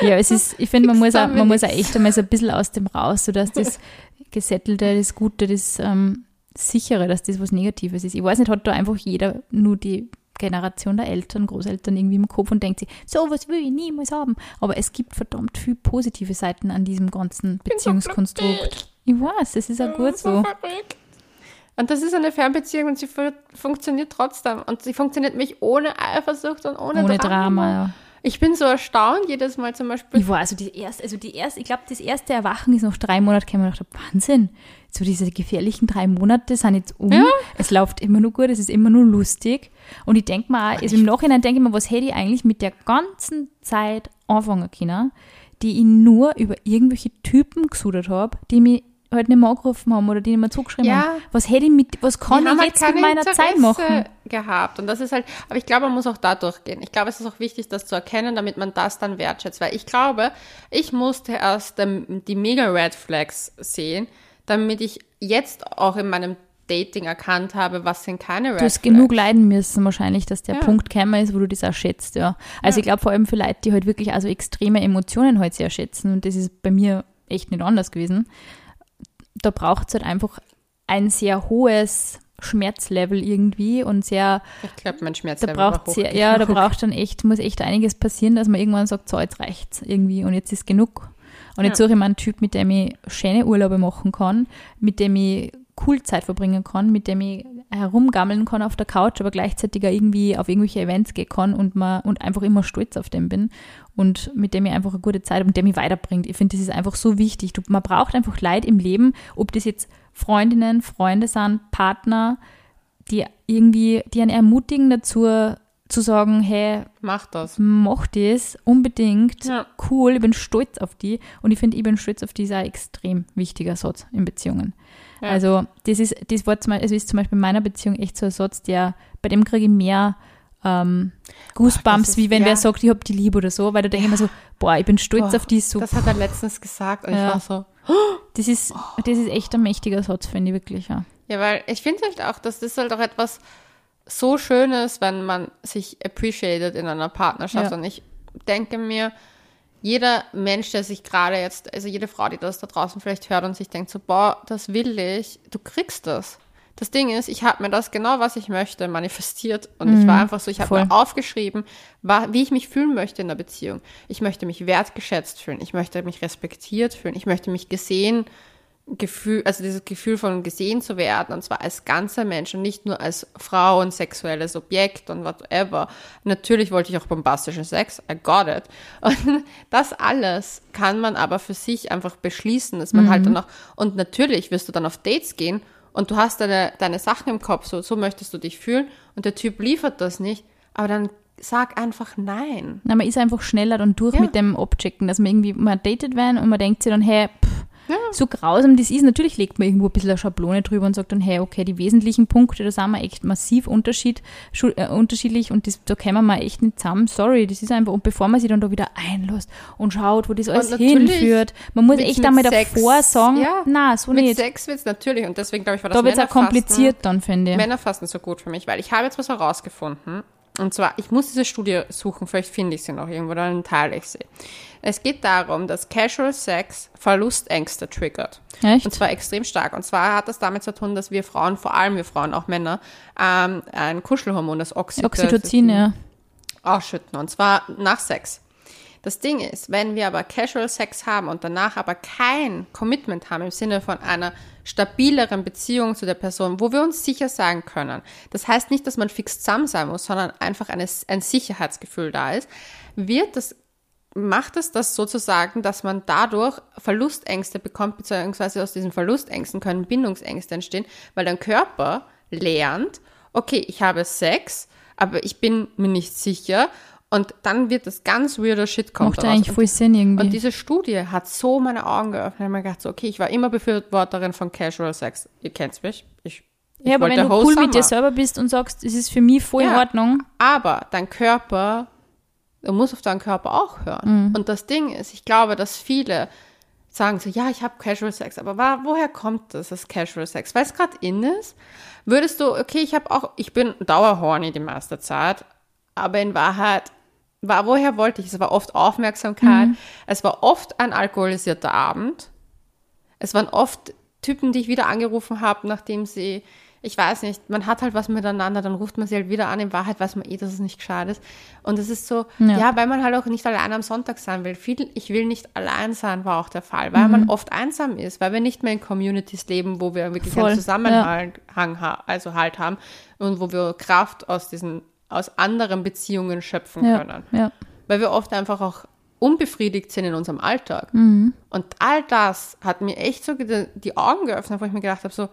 Ja, es ist, ich finde, man muss auch, man muss auch echt einmal so ein bisschen aus dem raus, sodass das Gesettelte, das Gute, das ähm, Sichere, dass das was Negatives ist. Ich weiß nicht, hat da einfach jeder nur die Generation der Eltern, Großeltern irgendwie im Kopf und denkt sich, so was will ich niemals haben. Aber es gibt verdammt viel positive Seiten an diesem ganzen Beziehungskonstrukt. Ich weiß, es ist auch gut so. Und das ist eine Fernbeziehung und sie fu funktioniert trotzdem. Und sie funktioniert mich ohne Eifersucht und ohne, Ohne Drama. Drama, ja. Ich bin so erstaunt jedes Mal zum Beispiel. Ich war also die erste, also die erste, ich glaube, das erste Erwachen ist nach drei Monaten gekommen und ich dachte, Wahnsinn, so diese gefährlichen drei Monate sind jetzt um. Es läuft immer nur gut, es ist immer nur lustig. Und ich denke mir auch, also im Nachhinein denke ich mir, was hätte ich eigentlich mit der ganzen Zeit anfangen können, die ich nur über irgendwelche Typen gesudert habe, die mich halt nicht mehr angerufen haben oder die nicht mehr zugeschrieben Ja. haben. Was hätte ich mit, was kann Die ich halt jetzt mit keine meiner Zeit Interesse machen? gehabt. Und das ist halt, aber ich glaube, man muss auch da durchgehen. Ich glaube, es ist auch wichtig, das zu erkennen, damit man das dann wertschätzt. Weil ich glaube, ich musste erst ähm, die mega Red Flags sehen, damit ich jetzt auch in meinem Dating erkannt habe, was sind keine Red Du hast genug leiden müssen wahrscheinlich, dass der Ja. Punkt gekommen ist, wo du das auch schätzt, ja. Also Ja. ich glaube vor allem für Leute, die halt wirklich also extreme Emotionen halt sehr schätzen und das ist bei mir echt nicht anders gewesen. Da braucht es halt einfach ein sehr hohes Schmerzlevel irgendwie und sehr, Ich glaube, mein Schmerz da braucht sehr, ja, da braucht dann echt, muss echt einiges passieren, dass man irgendwann sagt, so jetzt reicht's irgendwie und jetzt ist genug. Und jetzt Ja. suche ich mir einen Typ, mit dem ich schöne Urlaube machen kann, mit dem ich cool Zeit verbringen kann, mit dem ich herumgammeln kann auf der Couch, aber gleichzeitig auch irgendwie auf irgendwelche Events gehen kann und, man, und einfach immer stolz auf den bin und mit dem ich einfach eine gute Zeit habe und der mich weiterbringt. Ich finde, das ist einfach so wichtig. Du, man braucht einfach Leid im Leben, ob das jetzt Freundinnen, Freunde sind, Partner, die irgendwie, die einen ermutigen dazu, zu sagen, hey, Mach das. mach das unbedingt, Ja. cool, ich bin stolz auf die und ich finde, ich bin stolz auf die ist ein extrem wichtiger Satz in Beziehungen. Ja. Also das ist, das war zum, also ist zum Beispiel in meiner Beziehung echt so ein Satz, der, bei dem kriege ich mehr ähm, Goosebumps, ist- wie wenn ja. wer sagt, ich hab die lieb oder so, weil da denke ich mir so, boah, ich bin stolz Boah, auf die, so, Das hat er letztens gesagt und Ja. ich war so, das ist, das ist echt ein mächtiger Satz, finde ich wirklich, ja. Ja, weil ich finde halt auch, dass das halt auch etwas so Schönes, wenn man sich appreciated in einer Partnerschaft. Ja. Und ich denke mir, jeder Mensch, der sich gerade jetzt, also jede Frau, die das da draußen vielleicht hört und sich denkt so, boah, das will ich, du kriegst das. Das Ding ist, ich habe mir das genau, was ich möchte, manifestiert. Und ich war einfach so, ich habe mir aufgeschrieben, war, wie ich mich fühlen möchte in der Beziehung. Ich möchte mich wertgeschätzt fühlen, ich möchte mich respektiert fühlen, ich möchte mich gesehen Gefühl, also dieses Gefühl von gesehen zu werden, und zwar als ganzer Mensch und nicht nur als Frau und sexuelles Objekt und whatever. Natürlich wollte ich auch bombastischen Sex, I got it. Und das alles kann man aber für sich einfach beschließen, dass man halt dann auch, und natürlich wirst du dann auf Dates gehen und du hast deine, deine Sachen im Kopf, so, so möchtest du dich fühlen und der Typ liefert das nicht, aber dann sag einfach nein. Na, man ist einfach schneller dann durch Ja. mit dem Objecten, dass man irgendwie mal datet werden und man denkt sich dann, hey, pff, so grausam das ist, natürlich legt man irgendwo ein bisschen eine Schablone drüber und sagt dann, hey, okay, die wesentlichen Punkte, da sind wir echt massiv unterschied, äh, unterschiedlich und das, da kommen wir echt nicht zusammen. Sorry, das ist einfach, und bevor man sich dann da wieder einlässt und schaut, wo das alles hinführt, man muss mit- echt mit einmal davor sagen, ja, na, so Mit nicht. Sex wird's natürlich und deswegen glaube ich, war das Da wird es auch Männerfasten- kompliziert dann, finde ich. Männer fasten so gut für mich, weil ich habe jetzt was herausgefunden. Und zwar, ich muss diese Studie suchen, vielleicht finde ich sie noch irgendwo, dann teile ich sie. Es geht darum, dass Casual Sex Verlustängste triggert. Echt? Und zwar extrem stark. Und zwar hat das damit zu tun, dass wir Frauen, vor allem wir Frauen, auch Männer, ähm, ein Kuschelhormon, das Oxytocin, Oxytocin, ja. ausschütten. Und zwar nach Sex. Das Ding ist, wenn wir aber Casual Sex haben und danach aber kein Commitment haben im Sinne von einer stabileren Beziehung zu der Person, wo wir uns sicher sein können. Das heißt nicht, dass man fix zusammen sein muss, sondern einfach eine, ein Sicherheitsgefühl da ist, wird das macht es das sozusagen, dass man dadurch Verlustängste bekommt, beziehungsweise aus diesen Verlustängsten können Bindungsängste entstehen, weil dein Körper lernt, okay, ich habe Sex, aber ich bin mir nicht sicher und dann wird das ganz weirder Shit kommt Macht eigentlich Und voll Sinn irgendwie. und diese Studie hat so meine Augen geöffnet. Ich habe mir gedacht, so, okay, ich war immer Befürworterin von Casual Sex. Ihr kennt's mich. Ich, ich ja, aber wenn du cool mit dir Summer. selber bist und sagst, es ist für mich voll in Ja. Ordnung, Aber dein Körper, du musst auf deinen Körper auch hören. Mhm. Und das Ding ist, ich glaube, dass viele sagen so, ja, ich habe Casual Sex, aber wa- woher kommt das, das Casual Sex? Weil es gerade in ist, würdest du, okay, ich habe auch, ich bin dauerhorny die meiste Zeit, aber in Wahrheit, war, woher wollte ich? Es war oft Aufmerksamkeit, Mhm. es war oft ein alkoholisierter Abend, es waren oft Typen, die ich wieder angerufen habe, nachdem sie, ich weiß nicht, man hat halt was miteinander, dann ruft man sie halt wieder an. In Wahrheit weiß man eh, dass es nicht gescheit ist. Und es ist so, Ja. ja. weil man halt auch nicht allein am Sonntag sein will. Viel, ich will nicht allein sein, war auch der Fall, weil man oft einsam ist, weil wir nicht mehr in Communities leben, wo wir wirklich Voll, einen Zusammenhang ha- also halt haben und wo wir Kraft aus diesen, aus anderen Beziehungen schöpfen ja, können ja. weil wir oft einfach auch unbefriedigt sind in unserem Alltag. Mhm. Und all das hat mir echt so die, Augen geöffnet, wo ich mir gedacht habe, so,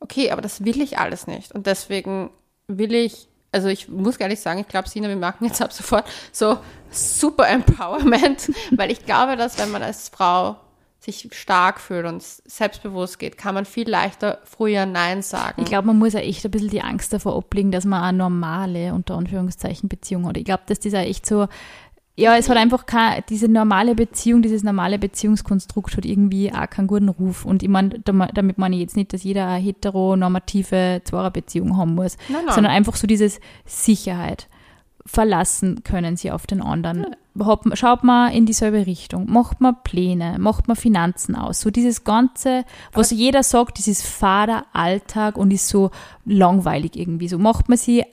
okay, aber das will ich alles nicht. Und deswegen will ich, also ich muss ehrlich sagen, ich glaube, Sina, wir merken jetzt ab sofort so super Empowerment, weil ich glaube, dass wenn man als Frau sich stark fühlt und selbstbewusst geht, kann man viel leichter früher Nein sagen. Ich glaube, man muss ja echt ein bisschen die Angst davor ablegen, dass man eine normale, unter Anführungszeichen, Beziehung hat. Ich glaube, dass das auch echt so, ja, es hat einfach keine, diese normale Beziehung, dieses normale Beziehungskonstrukt hat irgendwie auch keinen guten Ruf. Und ich meine, damit meine ich jetzt nicht, dass jeder eine heteronormative Zweierbeziehung haben muss, Nein, nein. sondern einfach so dieses Sicherheit. Verlassen können sie auf den anderen. Hat, schaut man in dieselbe Richtung, macht man Pläne, macht man Finanzen aus. So dieses Ganze, was jeder sagt, dieses fader Alltag und ist so langweilig irgendwie. So macht man sie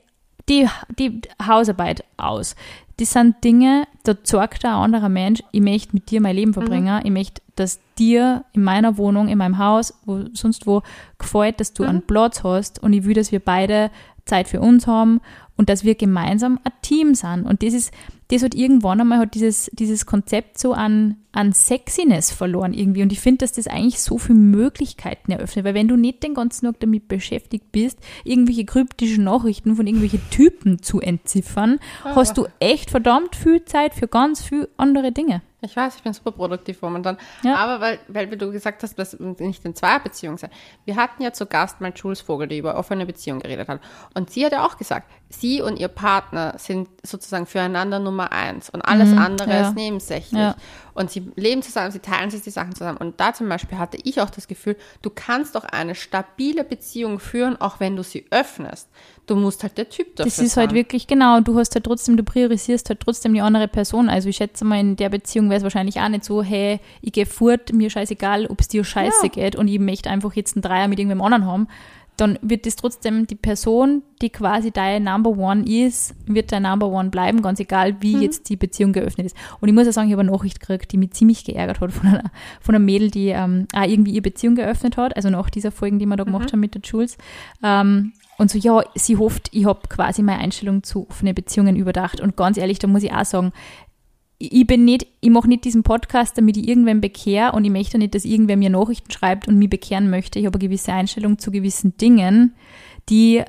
die, die Hausarbeit aus. Das sind Dinge, da sagt ein anderer Mensch, ich möchte mit dir mein Leben verbringen, ich möchte, dass dir in meiner Wohnung, in meinem Haus, wo sonst wo gefällt, dass du Mhm. einen Platz hast und ich will, dass wir beide Zeit für uns haben und dass wir gemeinsam ein Team sind. Und das ist, das hat irgendwann einmal hat dieses, dieses Konzept so an, an Sexiness verloren irgendwie. Und ich finde, dass das eigentlich so viele Möglichkeiten eröffnet. Weil wenn du nicht den ganzen Tag damit beschäftigt bist, irgendwelche kryptischen Nachrichten von irgendwelchen Typen zu entziffern, hast du echt verdammt viel Zeit für ganz viele andere Dinge. Ich weiß, ich bin super produktiv momentan. Ja. Aber weil, weil wie du gesagt hast, dass nicht in Zweierbeziehung sein. Wir hatten ja zu Gast mal Jules Vogel, die über offene Beziehung geredet hat. Und sie hat ja auch gesagt, sie und ihr Partner sind sozusagen füreinander Nummer eins und alles andere Mhm, ja. ist nebensächlich. Ja. Und sie leben zusammen, sie teilen sich die Sachen zusammen. Und da zum Beispiel hatte ich auch das Gefühl, du kannst doch eine stabile Beziehung führen, auch wenn du sie öffnest. Du musst halt der Typ dafür Das ist sein. halt wirklich, genau, du hast halt trotzdem, du priorisierst halt trotzdem die andere Person. Also ich schätze mal, in der Beziehung wäre es wahrscheinlich auch nicht so, hey, ich gehe fort, mir scheißegal, ob es dir scheiße Ja. geht und ich möchte einfach jetzt einen Dreier mit irgendwem anderen haben. Dann wird das trotzdem die Person, die quasi dein Number One ist, wird dein Number One bleiben, ganz egal, wie Mhm. jetzt die Beziehung geöffnet ist. Und ich muss ja sagen, ich habe eine Nachricht gekriegt, die mich ziemlich geärgert hat von einer, von einer Mädel, die ähm, auch irgendwie ihre Beziehung geöffnet hat, also nach dieser Folgen, die wir da Mhm. gemacht haben mit der Jules. Ähm, und so, ja, sie hofft, ich habe quasi meine Einstellung zu offenen Beziehungen überdacht. Und ganz ehrlich, da muss ich auch sagen, ich bin nicht, ich mache nicht diesen Podcast, damit ich irgendwen bekehre und ich möchte nicht, dass irgendwer mir Nachrichten schreibt und mich bekehren möchte. Ich habe eine gewisse Einstellung zu gewissen Dingen, die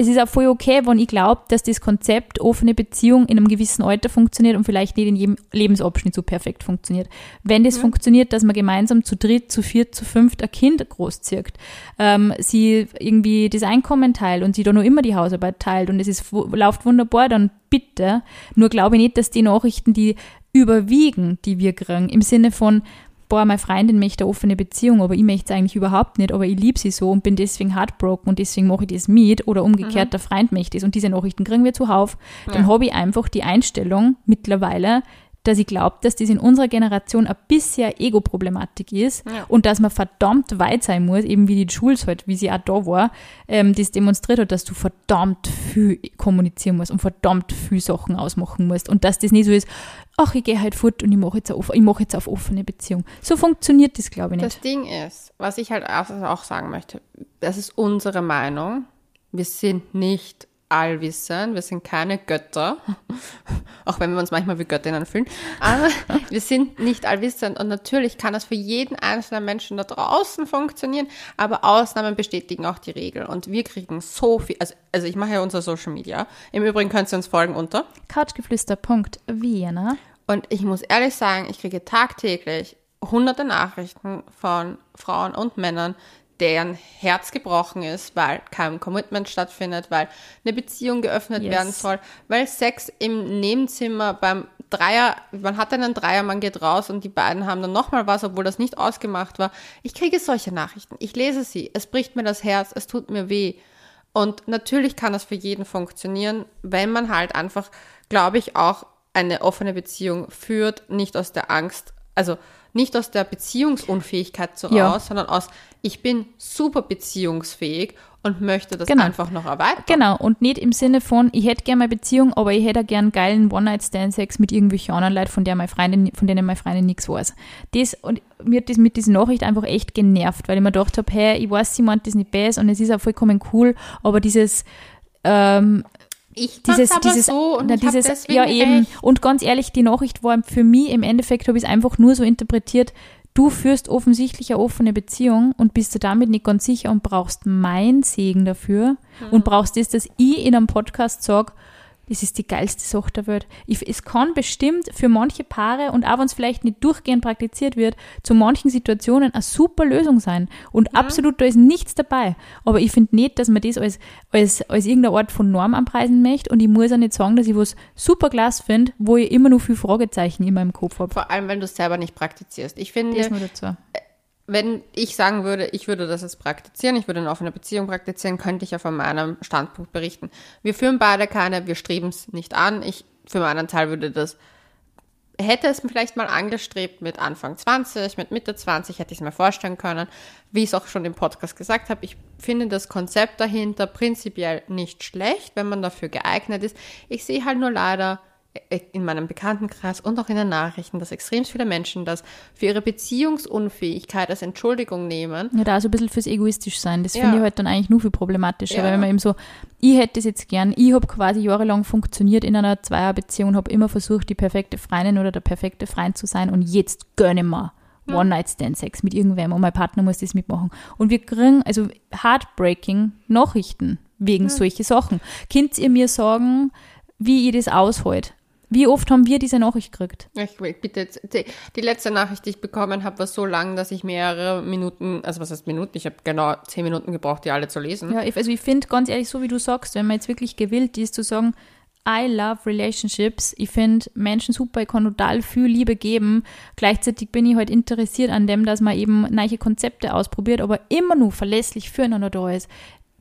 es ist auch voll okay, wenn ich glaube, dass das Konzept offene Beziehung in einem gewissen Alter funktioniert und vielleicht nicht in jedem Lebensabschnitt so perfekt funktioniert. Wenn das funktioniert, dass man gemeinsam zu dritt, zu viert, zu fünft ein Kind großzieht, ähm, sie irgendwie das Einkommen teilt und sie da noch immer die Hausarbeit teilt und es ist, läuft wunderbar, dann bitte. Nur glaube ich nicht, dass die Nachrichten, die überwiegen, die wir kriegen, im Sinne von, boah, meine Freundin möchte eine offene Beziehung, aber ich möchte es eigentlich überhaupt nicht, aber ich liebe sie so und bin deswegen heartbroken und deswegen mache ich das mit oder umgekehrt, der Freund möchte es und diese Nachrichten kriegen wir zuhauf, dann Ja. habe ich einfach die Einstellung mittlerweile, dass ich glaube, dass das in unserer Generation ein bisschen Ego-Problematik ist Ja. und dass man verdammt weit sein muss, eben wie die Jules halt, wie sie auch da war, ähm, das demonstriert hat, dass du verdammt viel kommunizieren musst und verdammt viel Sachen ausmachen musst und dass das nicht so ist, ach, ich gehe halt fort und ich mache jetzt, auf, ich mache jetzt auf offene Beziehung. So funktioniert das, glaube ich, nicht. Das Ding ist, was ich halt auch sagen möchte, das ist unsere Meinung. Wir sind nicht allwissend, wir sind keine Götter, auch wenn wir uns manchmal wie Göttinnen fühlen, aber wir sind nicht allwissend und natürlich kann das für jeden einzelnen Menschen da draußen funktionieren, aber Ausnahmen bestätigen auch die Regel. Und wir kriegen so viel, also, also ich mache ja unser Social Media, im Übrigen könnt ihr uns folgen unter Couchgeflüster.vienna. und ich muss ehrlich sagen, ich kriege tagtäglich hunderte Nachrichten von Frauen und Männern, deren Herz gebrochen ist, weil kein Commitment stattfindet, weil eine Beziehung geöffnet Yes. werden soll, weil Sex im Nebenzimmer beim Dreier, man hat einen Dreier, man geht raus und die beiden haben dann nochmal was, obwohl das nicht ausgemacht war. Ich kriege solche Nachrichten. Ich lese sie. Es bricht mir das Herz. Es tut mir weh. Und natürlich kann das für jeden funktionieren, wenn man halt einfach, glaube ich, auch eine offene Beziehung führt, nicht aus der Angst, also nicht aus der Beziehungsunfähigkeit so Ja. raus, sondern aus, ich bin super beziehungsfähig und möchte das Genau. einfach noch erweitern. Genau, und nicht im Sinne von, ich hätte gerne eine Beziehung, aber ich hätte gern geilen One-Night-Stand-Sex mit irgendwelchen anderen Leuten, von, der meine Freundin, von denen meine Freundin nichts weiß. Das, und mir hat das mit dieser Nachricht einfach echt genervt, weil ich mir gedacht habe, hey, ich weiß, sie meint das nicht besser und es ist auch vollkommen cool, aber dieses, ähm, Ich dieses, dieses, so und na, dieses, deswegen ja eben. recht. Und ganz ehrlich, die Nachricht war für mich im Endeffekt, habe ich es einfach nur so interpretiert, du führst offensichtlich eine offene Beziehung und bist du damit nicht ganz sicher und brauchst mein Segen dafür und brauchst das, dass ich in einem Podcast sage, das ist die geilste Sache der Welt. Ich, es kann bestimmt für manche Paare und auch wenn es vielleicht nicht durchgehend praktiziert wird, zu manchen Situationen eine super Lösung sein. Und absolut, da ist nichts dabei. Aber ich finde nicht, dass man das als, als, als irgendeine Art von Norm anpreisen möchte. Und ich muss auch nicht sagen, dass ich was super klasse finde, wo ich immer noch viel Fragezeichen in meinem Kopf habe. Vor allem, wenn du es selber nicht praktizierst. Ich finde, Das nur dazu. Wenn ich sagen würde, ich würde das jetzt praktizieren, ich würde eine offene Beziehung praktizieren, könnte ich ja von meinem Standpunkt berichten. Wir führen beide keine, wir streben es nicht an. Ich für meinen Teil würde das, hätte es vielleicht mal angestrebt mit Anfang 20, mit Mitte 20, hätte ich es mir vorstellen können. Wie ich es auch schon im Podcast gesagt habe, ich finde das Konzept dahinter prinzipiell nicht schlecht, wenn man dafür geeignet ist. Ich sehe halt nur leider in meinem Bekanntenkreis und auch in den Nachrichten, dass extrem viele Menschen das für ihre Beziehungsunfähigkeit als Entschuldigung nehmen. Ja, da so ein bisschen fürs egoistisch sein. Das Ja. finde ich halt dann eigentlich nur viel problematischer, Ja. weil wenn man eben so, ich hätte es jetzt gern, ich habe quasi jahrelang funktioniert in einer Zweierbeziehung und habe immer versucht, die perfekte Freundin oder der perfekte Freund zu sein und jetzt gönne mal One-Night-Stand-Sex mit irgendwem und mein Partner muss das mitmachen. Und wir kriegen also heartbreaking Nachrichten wegen solche Sachen. Könnt ihr mir sagen, wie ihr das aushält? Wie oft haben wir diese Nachricht gekriegt? Ich bitte die, die letzte Nachricht, die ich bekommen habe, war so lang, dass ich mehrere Minuten, also was heißt Minuten, ich habe genau zehn Minuten gebraucht, die alle zu lesen. Ja, ich- also ich finde ganz ehrlich, so wie du sagst, wenn man jetzt wirklich gewillt ist zu sagen, I love relationships, ich finde Menschen super, ich kann total viel Liebe geben. Gleichzeitig bin ich halt interessiert an dem, dass man eben neue Konzepte ausprobiert, aber immer nur verlässlich füreinander da ist.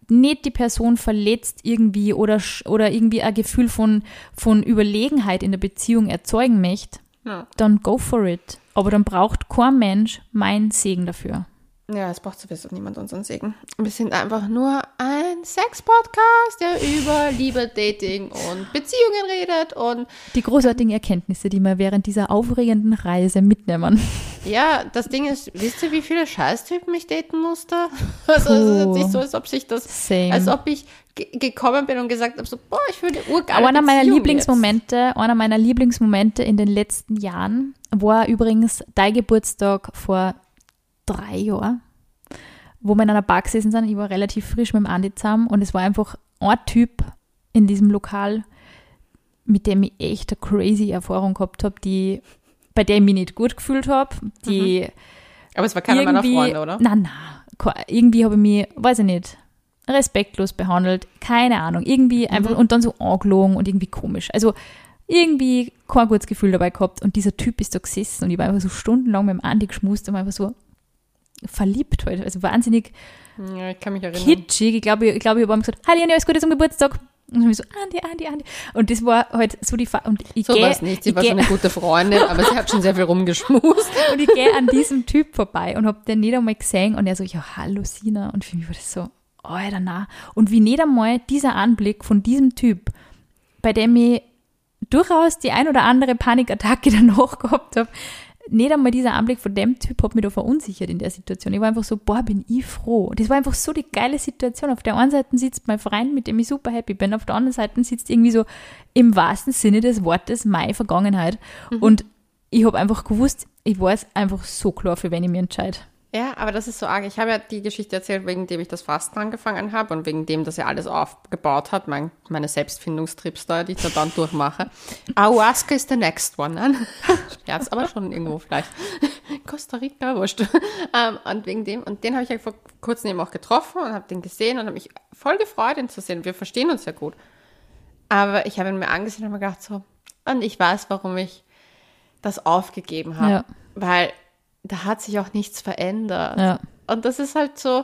Nicht die Person verletzt irgendwie oder, oder irgendwie ein Gefühl von, von Überlegenheit in der Beziehung erzeugen möchte, Ja. dann go for it. Aber dann braucht kein Mensch mein Segen dafür. Ja, es braucht sowieso niemand unseren Segen. Wir sind einfach nur ein Sex-Podcast, der über Liebe, Dating und Beziehungen redet. Und Die großartigen Erkenntnisse, die wir während dieser aufregenden Reise mitnehmen. Ja, das Ding ist, wisst ihr, wie viele Scheißtypen ich daten musste? Also es ist jetzt nicht so, als ob sich das, Same. als ob ich ge gekommen bin und gesagt habe, so, boah, ich würde urgeile Einer meiner Beziehung Lieblingsmomente, einer meiner Lieblingsmomente in den letzten Jahren war übrigens dein Geburtstag vor drei Jahren, wo wir in einer Bar gesessen sind. Ich war relativ frisch mit dem Andi zusammen und es war einfach ein Typ in diesem Lokal, mit dem ich echt eine crazy Erfahrung gehabt habe, die, bei der ich mich nicht gut gefühlt habe, die Jetzt. Aber es war keiner meiner Freunde, oder? Nein, nein. Irgendwie habe ich mich, weiß ich nicht, respektlos behandelt. Keine Ahnung. Irgendwie Mhm. einfach und dann so angelogen und irgendwie komisch. Also irgendwie kein gutes Gefühl dabei gehabt. Und dieser Typ ist da gesessen und ich war einfach so stundenlang mit dem Andi geschmust und war einfach so verliebt halt. Also wahnsinnig Ja, ich kitschig. Ich glaube, ich, glaube, ich habe ihm gesagt, Halli, alles Gute zum Geburtstag. Und ich so, Andi, Andi, Andi. Und das war halt so die Fa Und ich So geh- war es nicht. Sie war schon eine gute Freundin, aber sie hat schon sehr viel rumgeschmust. und ich gehe an diesem Typ vorbei und habe den nicht einmal gesehen und er so, ja, hallo Sina. Und für mich war das so, Alter, na. Und wie nicht einmal dieser Anblick von diesem Typ, bei dem ich durchaus die ein oder andere Panikattacke danach gehabt habe, nicht einmal dieser Anblick von dem Typ hat mich da verunsichert in der Situation. Ich war einfach so, boah, bin ich froh. Das war einfach so die geile Situation. Auf der einen Seite sitzt mein Freund, mit dem ich super happy bin, auf der anderen Seite sitzt irgendwie so im wahrsten Sinne des Wortes meine Vergangenheit. Und ich habe einfach gewusst, ich weiß einfach so klar, für wen ich mich entscheide. Ja, aber das ist so arg. Ich habe ja die Geschichte erzählt, wegen dem ich das Fasten angefangen habe und wegen dem, dass er alles aufgebaut hat, mein, meine Selbstfindungstrips da, die ich da dann durchmache. Ayahuasca ist the next one. Nein? Scherz, aber schon irgendwo vielleicht. Costa Rica, wurscht. Ähm, und wegen dem, und den habe ich ja vor kurzem eben auch getroffen und habe den gesehen und habe mich voll gefreut, ihn zu sehen. Wir verstehen uns ja gut. Aber ich habe ihn mir angesehen und habe mir gedacht so, und ich weiß, warum ich das aufgegeben habe. Ja. Weil da hat sich auch nichts verändert. Ja. Und das ist halt so,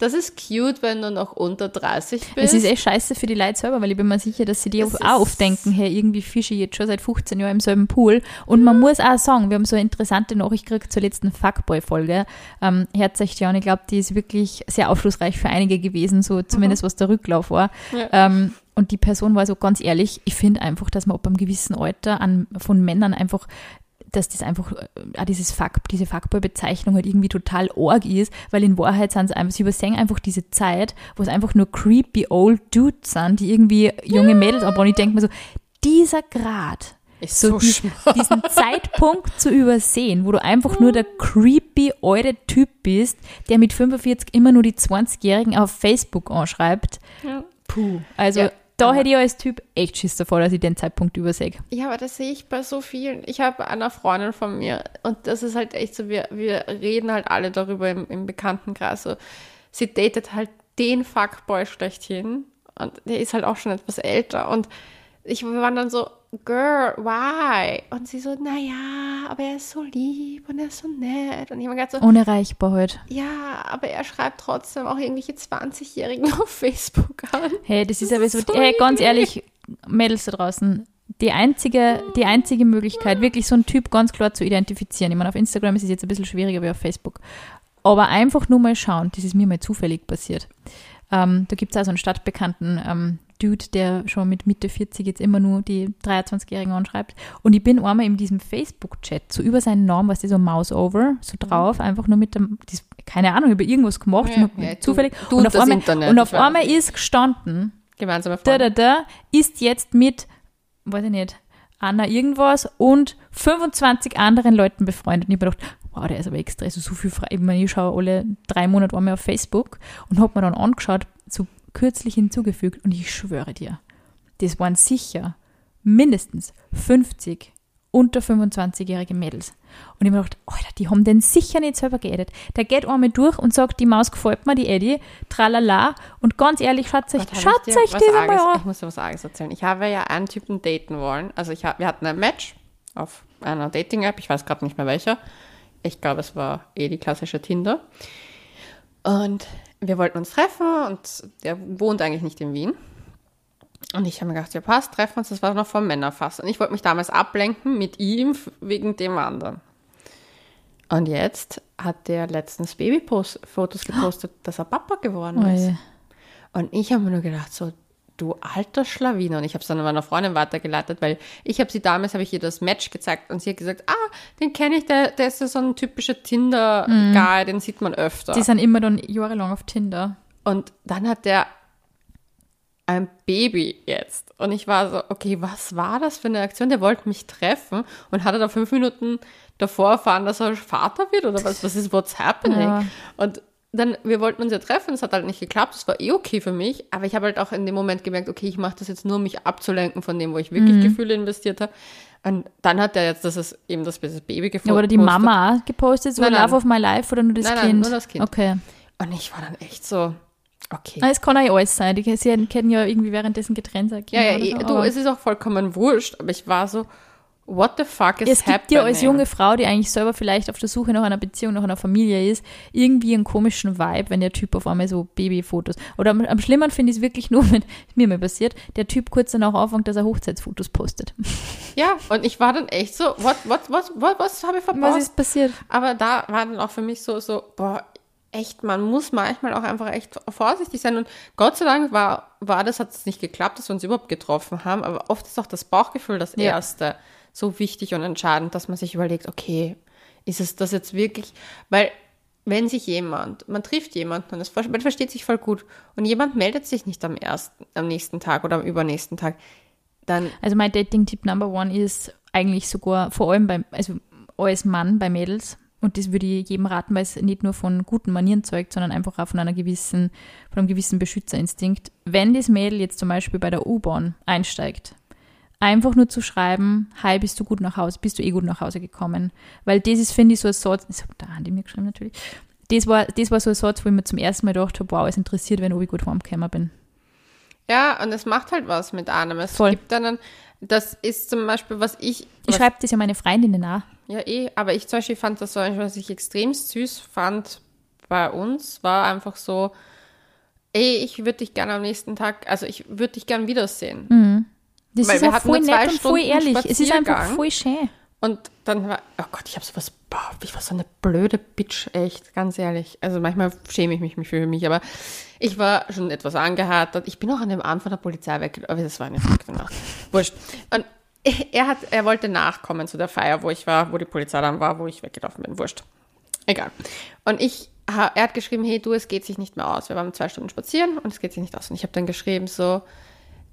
das ist cute, wenn du noch unter 30 bist. Es ist echt scheiße für die Leute selber, weil ich bin mir sicher, dass sie die auch aufdenken, hey, irgendwie fische ich jetzt schon seit 15 Jahren im selben Pool. Und man muss auch sagen, wir haben so eine interessante Nachricht gekriegt zur letzten Fuckboy-Folge. Ähm, Herz echt ja, und ich glaube, die ist wirklich sehr aufschlussreich für einige gewesen, so zumindest was der Rücklauf war. Ja. Ähm, und die Person war so ganz ehrlich, ich finde einfach, dass man ab einem gewissen Alter an, von Männern einfach dass das einfach, äh, auch dieses Fuck, diese Fuckboy-Bezeichnung halt irgendwie total arg ist, weil in Wahrheit sind es einfach, sie übersehen einfach diese Zeit, wo es einfach nur creepy old Dudes sind, die irgendwie junge Mädels anbauen. Ich denke mir so, dieser Grad, Ist so so die, schlimm. diesen Zeitpunkt zu übersehen, wo du einfach nur der creepy alte Typ bist, der mit 45 immer nur die 20-Jährigen auf Facebook anschreibt. Ja. Puh. Also Ja, da hätte ich als Typ echt Schiss davor, dass ich den Zeitpunkt übersehe. Ja, aber das sehe ich bei so vielen. Ich habe einer Freundin von mir und das ist halt echt so, wir, wir reden halt alle darüber im, im Bekanntenkreis. So, sie datet halt den Fuckboy schlechthin und der ist halt auch schon etwas älter und ich wir waren dann so, Girl, why? Und sie so, naja, aber er ist so lieb und er ist so nett. Und ich mir gedacht so, Unerreichbar halt. ja, aber er schreibt trotzdem auch irgendwelche 20-Jährigen auf Facebook an. Hey, das ist Das aber ist so, so hey, ganz ehrlich, Mädels da draußen, die einzige, die einzige Möglichkeit, wirklich so einen Typ ganz klar zu identifizieren. Ich meine, auf Instagram ist es jetzt ein bisschen schwieriger wie auf Facebook. Aber einfach nur mal schauen, das ist mir mal zufällig passiert. Ähm, da gibt es auch so einen stadtbekannten ähm, Dude, der schon mit Mitte 40 jetzt immer nur die 23-Jährigen anschreibt. Und ich bin einmal in diesem Facebook-Chat so über seinen Namen, was ist so Mouse over, so Mhm. drauf, einfach nur mit dem, keine Ahnung, über irgendwas gemacht, Ja, ja, zufällig. du und und auf einmal, Internet, und auf einmal ist gestanden, Gemeinsame da, da, da, ist jetzt mit, weiß ich nicht, Anna irgendwas und 25 anderen Leuten befreundet. Und ich habe mir gedacht, wow, der ist aber extra, also so viel frei. Ich meine, ich schaue alle drei Monate einmal auf Facebook und habe mir dann angeschaut, so kürzlich hinzugefügt und ich schwöre dir, das waren sicher mindestens 50 unter 25-jährige Mädels. Und ich mir gedacht, Alter, die haben den sicher nicht selber geedet. Der geht einmal durch und sagt, die Maus gefällt mir, die Eddie, tralala. Und ganz ehrlich, schaut euch, schaut euch das Arges- an. Ich muss dir was Arges erzählen. Ich habe ja einen Typen daten wollen. Also ich wir hatten ein Match auf einer Dating-App. Ich weiß gerade nicht mehr welcher. Ich glaube, es war eh die klassische Tinder. Und wir wollten uns treffen und der wohnt eigentlich nicht in Wien. Und ich habe mir gedacht, ja passt, treffen uns. Das war noch vor Männerfass. Und ich wollte mich damals ablenken mit ihm wegen dem anderen. Und jetzt hat der letztens Babyfotos gepostet, dass er Papa geworden ist. Oje. Und ich habe mir nur gedacht, so, du alter Schlawiner. Und ich habe es dann meiner Freundin weitergeleitet, weil ich habe sie damals, habe ich ihr das Match gezeigt und sie hat gesagt, ah, den kenne ich, der, der ist ja so ein typischer Tinder-Guy, den sieht man öfter. Die sind immer dann jahrelang auf Tinder. Und dann hat der ein Baby jetzt. Und ich war so, okay, was war das für eine Aktion? Der wollte mich treffen und hatte da fünf Minuten davor erfahren, dass er Vater wird oder was, was ist, what's happening? Ja. Und dann, wir wollten uns ja treffen, es hat halt nicht geklappt, das war eh okay für mich, aber ich habe halt auch in dem Moment gemerkt, okay, ich mache das jetzt nur, um mich abzulenken von dem, wo ich wirklich Gefühle investiert habe. Und dann hat er jetzt, das ist eben das Baby gefunden. Ja, oder die Mama gepostet, so Nein, nein. Love of my life oder nur das Nein, nein, Kind? nur das Kind. Okay. Und ich war dann echt so, okay. Es kann auch alles sein. Die sie können ja irgendwie währenddessen getrennt sein. Ja, ja, eh, so, du, es ist auch vollkommen wurscht, aber ich war so, what the fuck is es gibt happening? ja als junge Frau, die eigentlich selber vielleicht auf der Suche nach einer Beziehung, nach einer Familie ist, irgendwie einen komischen Vibe, wenn der Typ auf einmal so Babyfotos. Oder am, am schlimmer finde ich es wirklich nur, wenn mir mal passiert, der Typ kurz danach anfängt, dass er Hochzeitsfotos postet. Ja, und ich war dann echt so, what, what, what, what was habe ich Was verpasst? ist passiert? Aber da war dann auch für mich so, so, boah, echt, man muss manchmal auch einfach echt vorsichtig sein. Und Gott sei Dank war, war das, hat es nicht geklappt, dass wir uns überhaupt getroffen haben. Aber oft ist auch das Bauchgefühl das Ja. Erste so wichtig und entscheidend, dass man sich überlegt, okay, ist es das jetzt wirklich? Weil wenn sich jemand, man trifft jemanden und es, man versteht sich voll gut und jemand meldet sich nicht am ersten, am nächsten Tag oder am übernächsten Tag, dann Also mein Dating-Tipp Number One ist eigentlich sogar vor allem beim, also als Mann bei Mädels. Und das würde ich jedem raten, weil es nicht nur von guten Manieren zeugt, sondern einfach auch von einer gewissen, von einem gewissen Beschützerinstinkt. Wenn das Mädel jetzt zum Beispiel bei der U-Bahn einsteigt, einfach nur zu schreiben, hi, bist du gut nach Hause, bist du eh gut nach Hause gekommen? Weil das ist, finde ich, so ein Satz, das hat der Andi mir geschrieben natürlich, das war, das war so ein Satz, wo ich mir zum ersten Mal gedacht habe, wow, es interessiert, wenn ich gut heimgekommen bin. Ja, und es macht halt was mit einem. Es Voll. gibt einen, das ist zum Beispiel, was ich, Ich schreibe das ja meine Freundinnen auch. ja eh, aber ich zum Beispiel fand das so, was ich extrem süß fand bei uns, war einfach so, ey, ich würde dich gerne am nächsten Tag, also ich würde dich gerne wiedersehen. Das Weil ist hatten voll nett und voll ehrlich. Es ist einfach voll schön. Und dann war, oh Gott, ich habe sowas, boah, ich war so eine blöde Bitch, echt, ganz ehrlich. Also manchmal schäme ich mich für mich, aber ich war schon etwas angehärtet. Ich bin auch an dem Abend von der Polizei weg, aber das war eine verrückte Nacht. Wurscht. Und er hat, er wollte nachkommen zu der Feier, wo ich war, wo die Polizei dann war, wo ich weggelaufen bin. Wurscht. Egal. Und ich, er hat geschrieben, hey du, es geht sich nicht mehr aus. Wir waren zwei Stunden spazieren und es geht sich nicht aus. Und ich habe dann geschrieben so,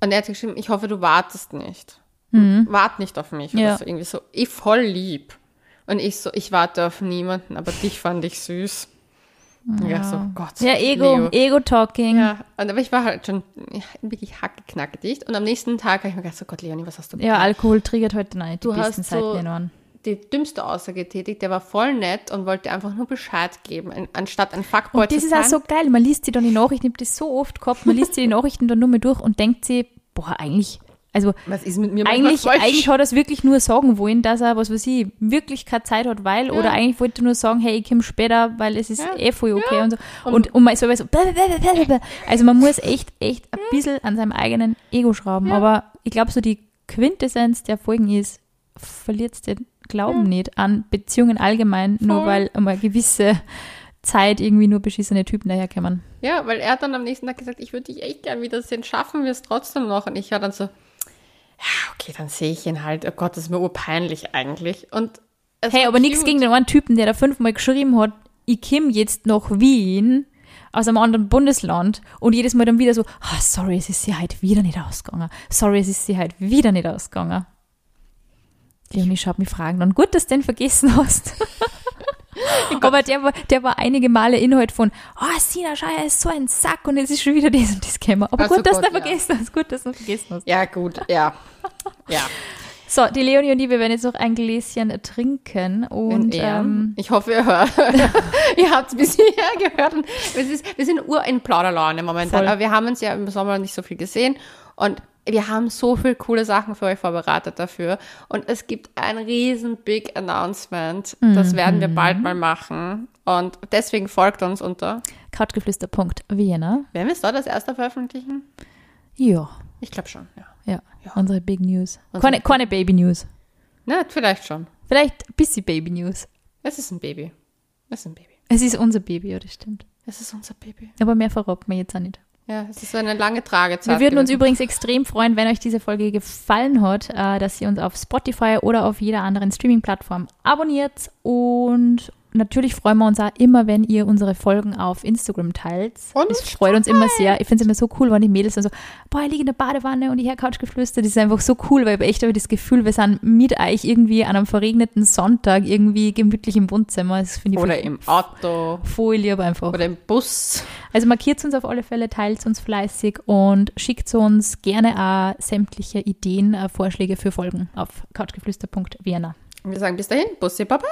und er hat geschrieben, ich hoffe, du wartest nicht. Wart nicht auf mich. Mhm. Ja. Oder so, irgendwie so, ich voll lieb. Und ich so, ich warte auf niemanden, aber dich fand ich süß. Ja, so, Gott. Ja, Ego. Ego-Talking. Ja, und, aber ich war halt schon ja, wirklich hackeknackdicht. Und am nächsten Tag habe ich mir gedacht, so Gott, Leonie, was hast du Ja, Alkohol triggert heute nicht die Du hast so-. Die dümmste Aussage getätigt. Der war voll nett und wollte einfach nur Bescheid geben, an- anstatt ein Fuckboy Und das zu ist auch sein. so geil. Man liest sich dann die Nachrichten, ich habe das so oft gehabt, man liest die Nachrichten dann nur mal durch und denkt sich, boah, eigentlich, also was ist mit mir eigentlich, eigentlich hat er es wirklich nur sagen wollen, dass er, was weiß ich, wirklich keine Zeit hat, weil, oder eigentlich wollte er nur sagen, hey, ich komme später, weil es ist Ja. eh voll okay und so. Und, und man ist aber so, also man muss echt, echt ein bisschen an seinem eigenen Ego schrauben. Aber ich glaube, so die Quintessenz der Folgen ist, verliert den Glauben nicht an Beziehungen allgemein, nur Voll. weil einmal gewisse Zeit irgendwie nur beschissene Typen daherkommen. Ja, weil er hat dann am nächsten Tag gesagt, ich würde dich echt gern wiedersehen, schaffen wir es trotzdem noch. Und ich war dann so, ja, okay, dann sehe ich ihn halt. Oh Gott, das ist mir urpeinlich eigentlich. Und Hey, aber nichts gegen den einen Typen, der da fünfmal geschrieben hat, ich komm jetzt nach Wien aus einem anderen Bundesland und jedes Mal dann wieder so, ah, sorry, es ist sie halt wieder nicht ausgegangen. Sorry, es ist sie halt wieder nicht ausgegangen. Leonie schaut mich fragen dann, gut, dass du den vergessen hast. Aber der war, der war einige Male Inhalt von, oh, Sina, schau, er ist so ein Sack und jetzt ist schon wieder das und das gekommen. Aber Ach so gut, dass du Gott, ja. vergessen hast. Gut, dass du vergessen hast. Ja, gut, ja. Ja. So, die Leonie und ich, wir werden jetzt noch ein Gläschen trinken und Und ähm, ich hoffe, ihr hört. ihr habt es bis hierher gehört. Und es ist, wir sind ur in Plauderlaune momentan. Voll. Aber wir haben uns ja im Sommer nicht so viel gesehen. Und wir haben so viel coole Sachen für euch vorbereitet dafür. Und es gibt ein riesen Big Announcement. Das werden wir bald mal machen. Und deswegen folgt uns unter. couchgeflüster.vienna. Werden wir es dort als erster veröffentlichen? Ja, Ich glaube schon, ja. ja, Ja. unsere Big News. Keine, keine Baby News. Na, vielleicht schon. Vielleicht ein bisschen Baby News. Es ist ein Baby. Es ist ein Baby. Es ist unser Baby, ja, das stimmt. Es ist unser Baby. Aber mehr verraten wir jetzt auch nicht. Ja, es ist eine lange Tragezeit. Wir würden uns gewesen. übrigens extrem freuen, wenn euch diese Folge gefallen hat, äh, dass ihr uns auf Spotify oder auf jeder anderen Streaming-Plattform abonniert. Und natürlich freuen wir uns auch immer, wenn ihr unsere Folgen auf Instagram teilt. Und das freut uns immer sehr. Ich finde es immer so cool, wenn die Mädels dann so, boah, ich liege in der Badewanne und ich höre Couchgeflüster. Das ist einfach so cool, weil ich echt habe das Gefühl, wir sind mit euch irgendwie an einem verregneten Sonntag irgendwie gemütlich im Wohnzimmer. Das finde ich Oder im Auto. voll lieb einfach. Oder im Bus. Also markiert uns auf alle Fälle, teilt uns fleißig und schickt uns gerne auch sämtliche Ideen, äh, Vorschläge für Folgen auf couchgeflüster.vienna. Und wir sagen bis dahin, Bussi Baba.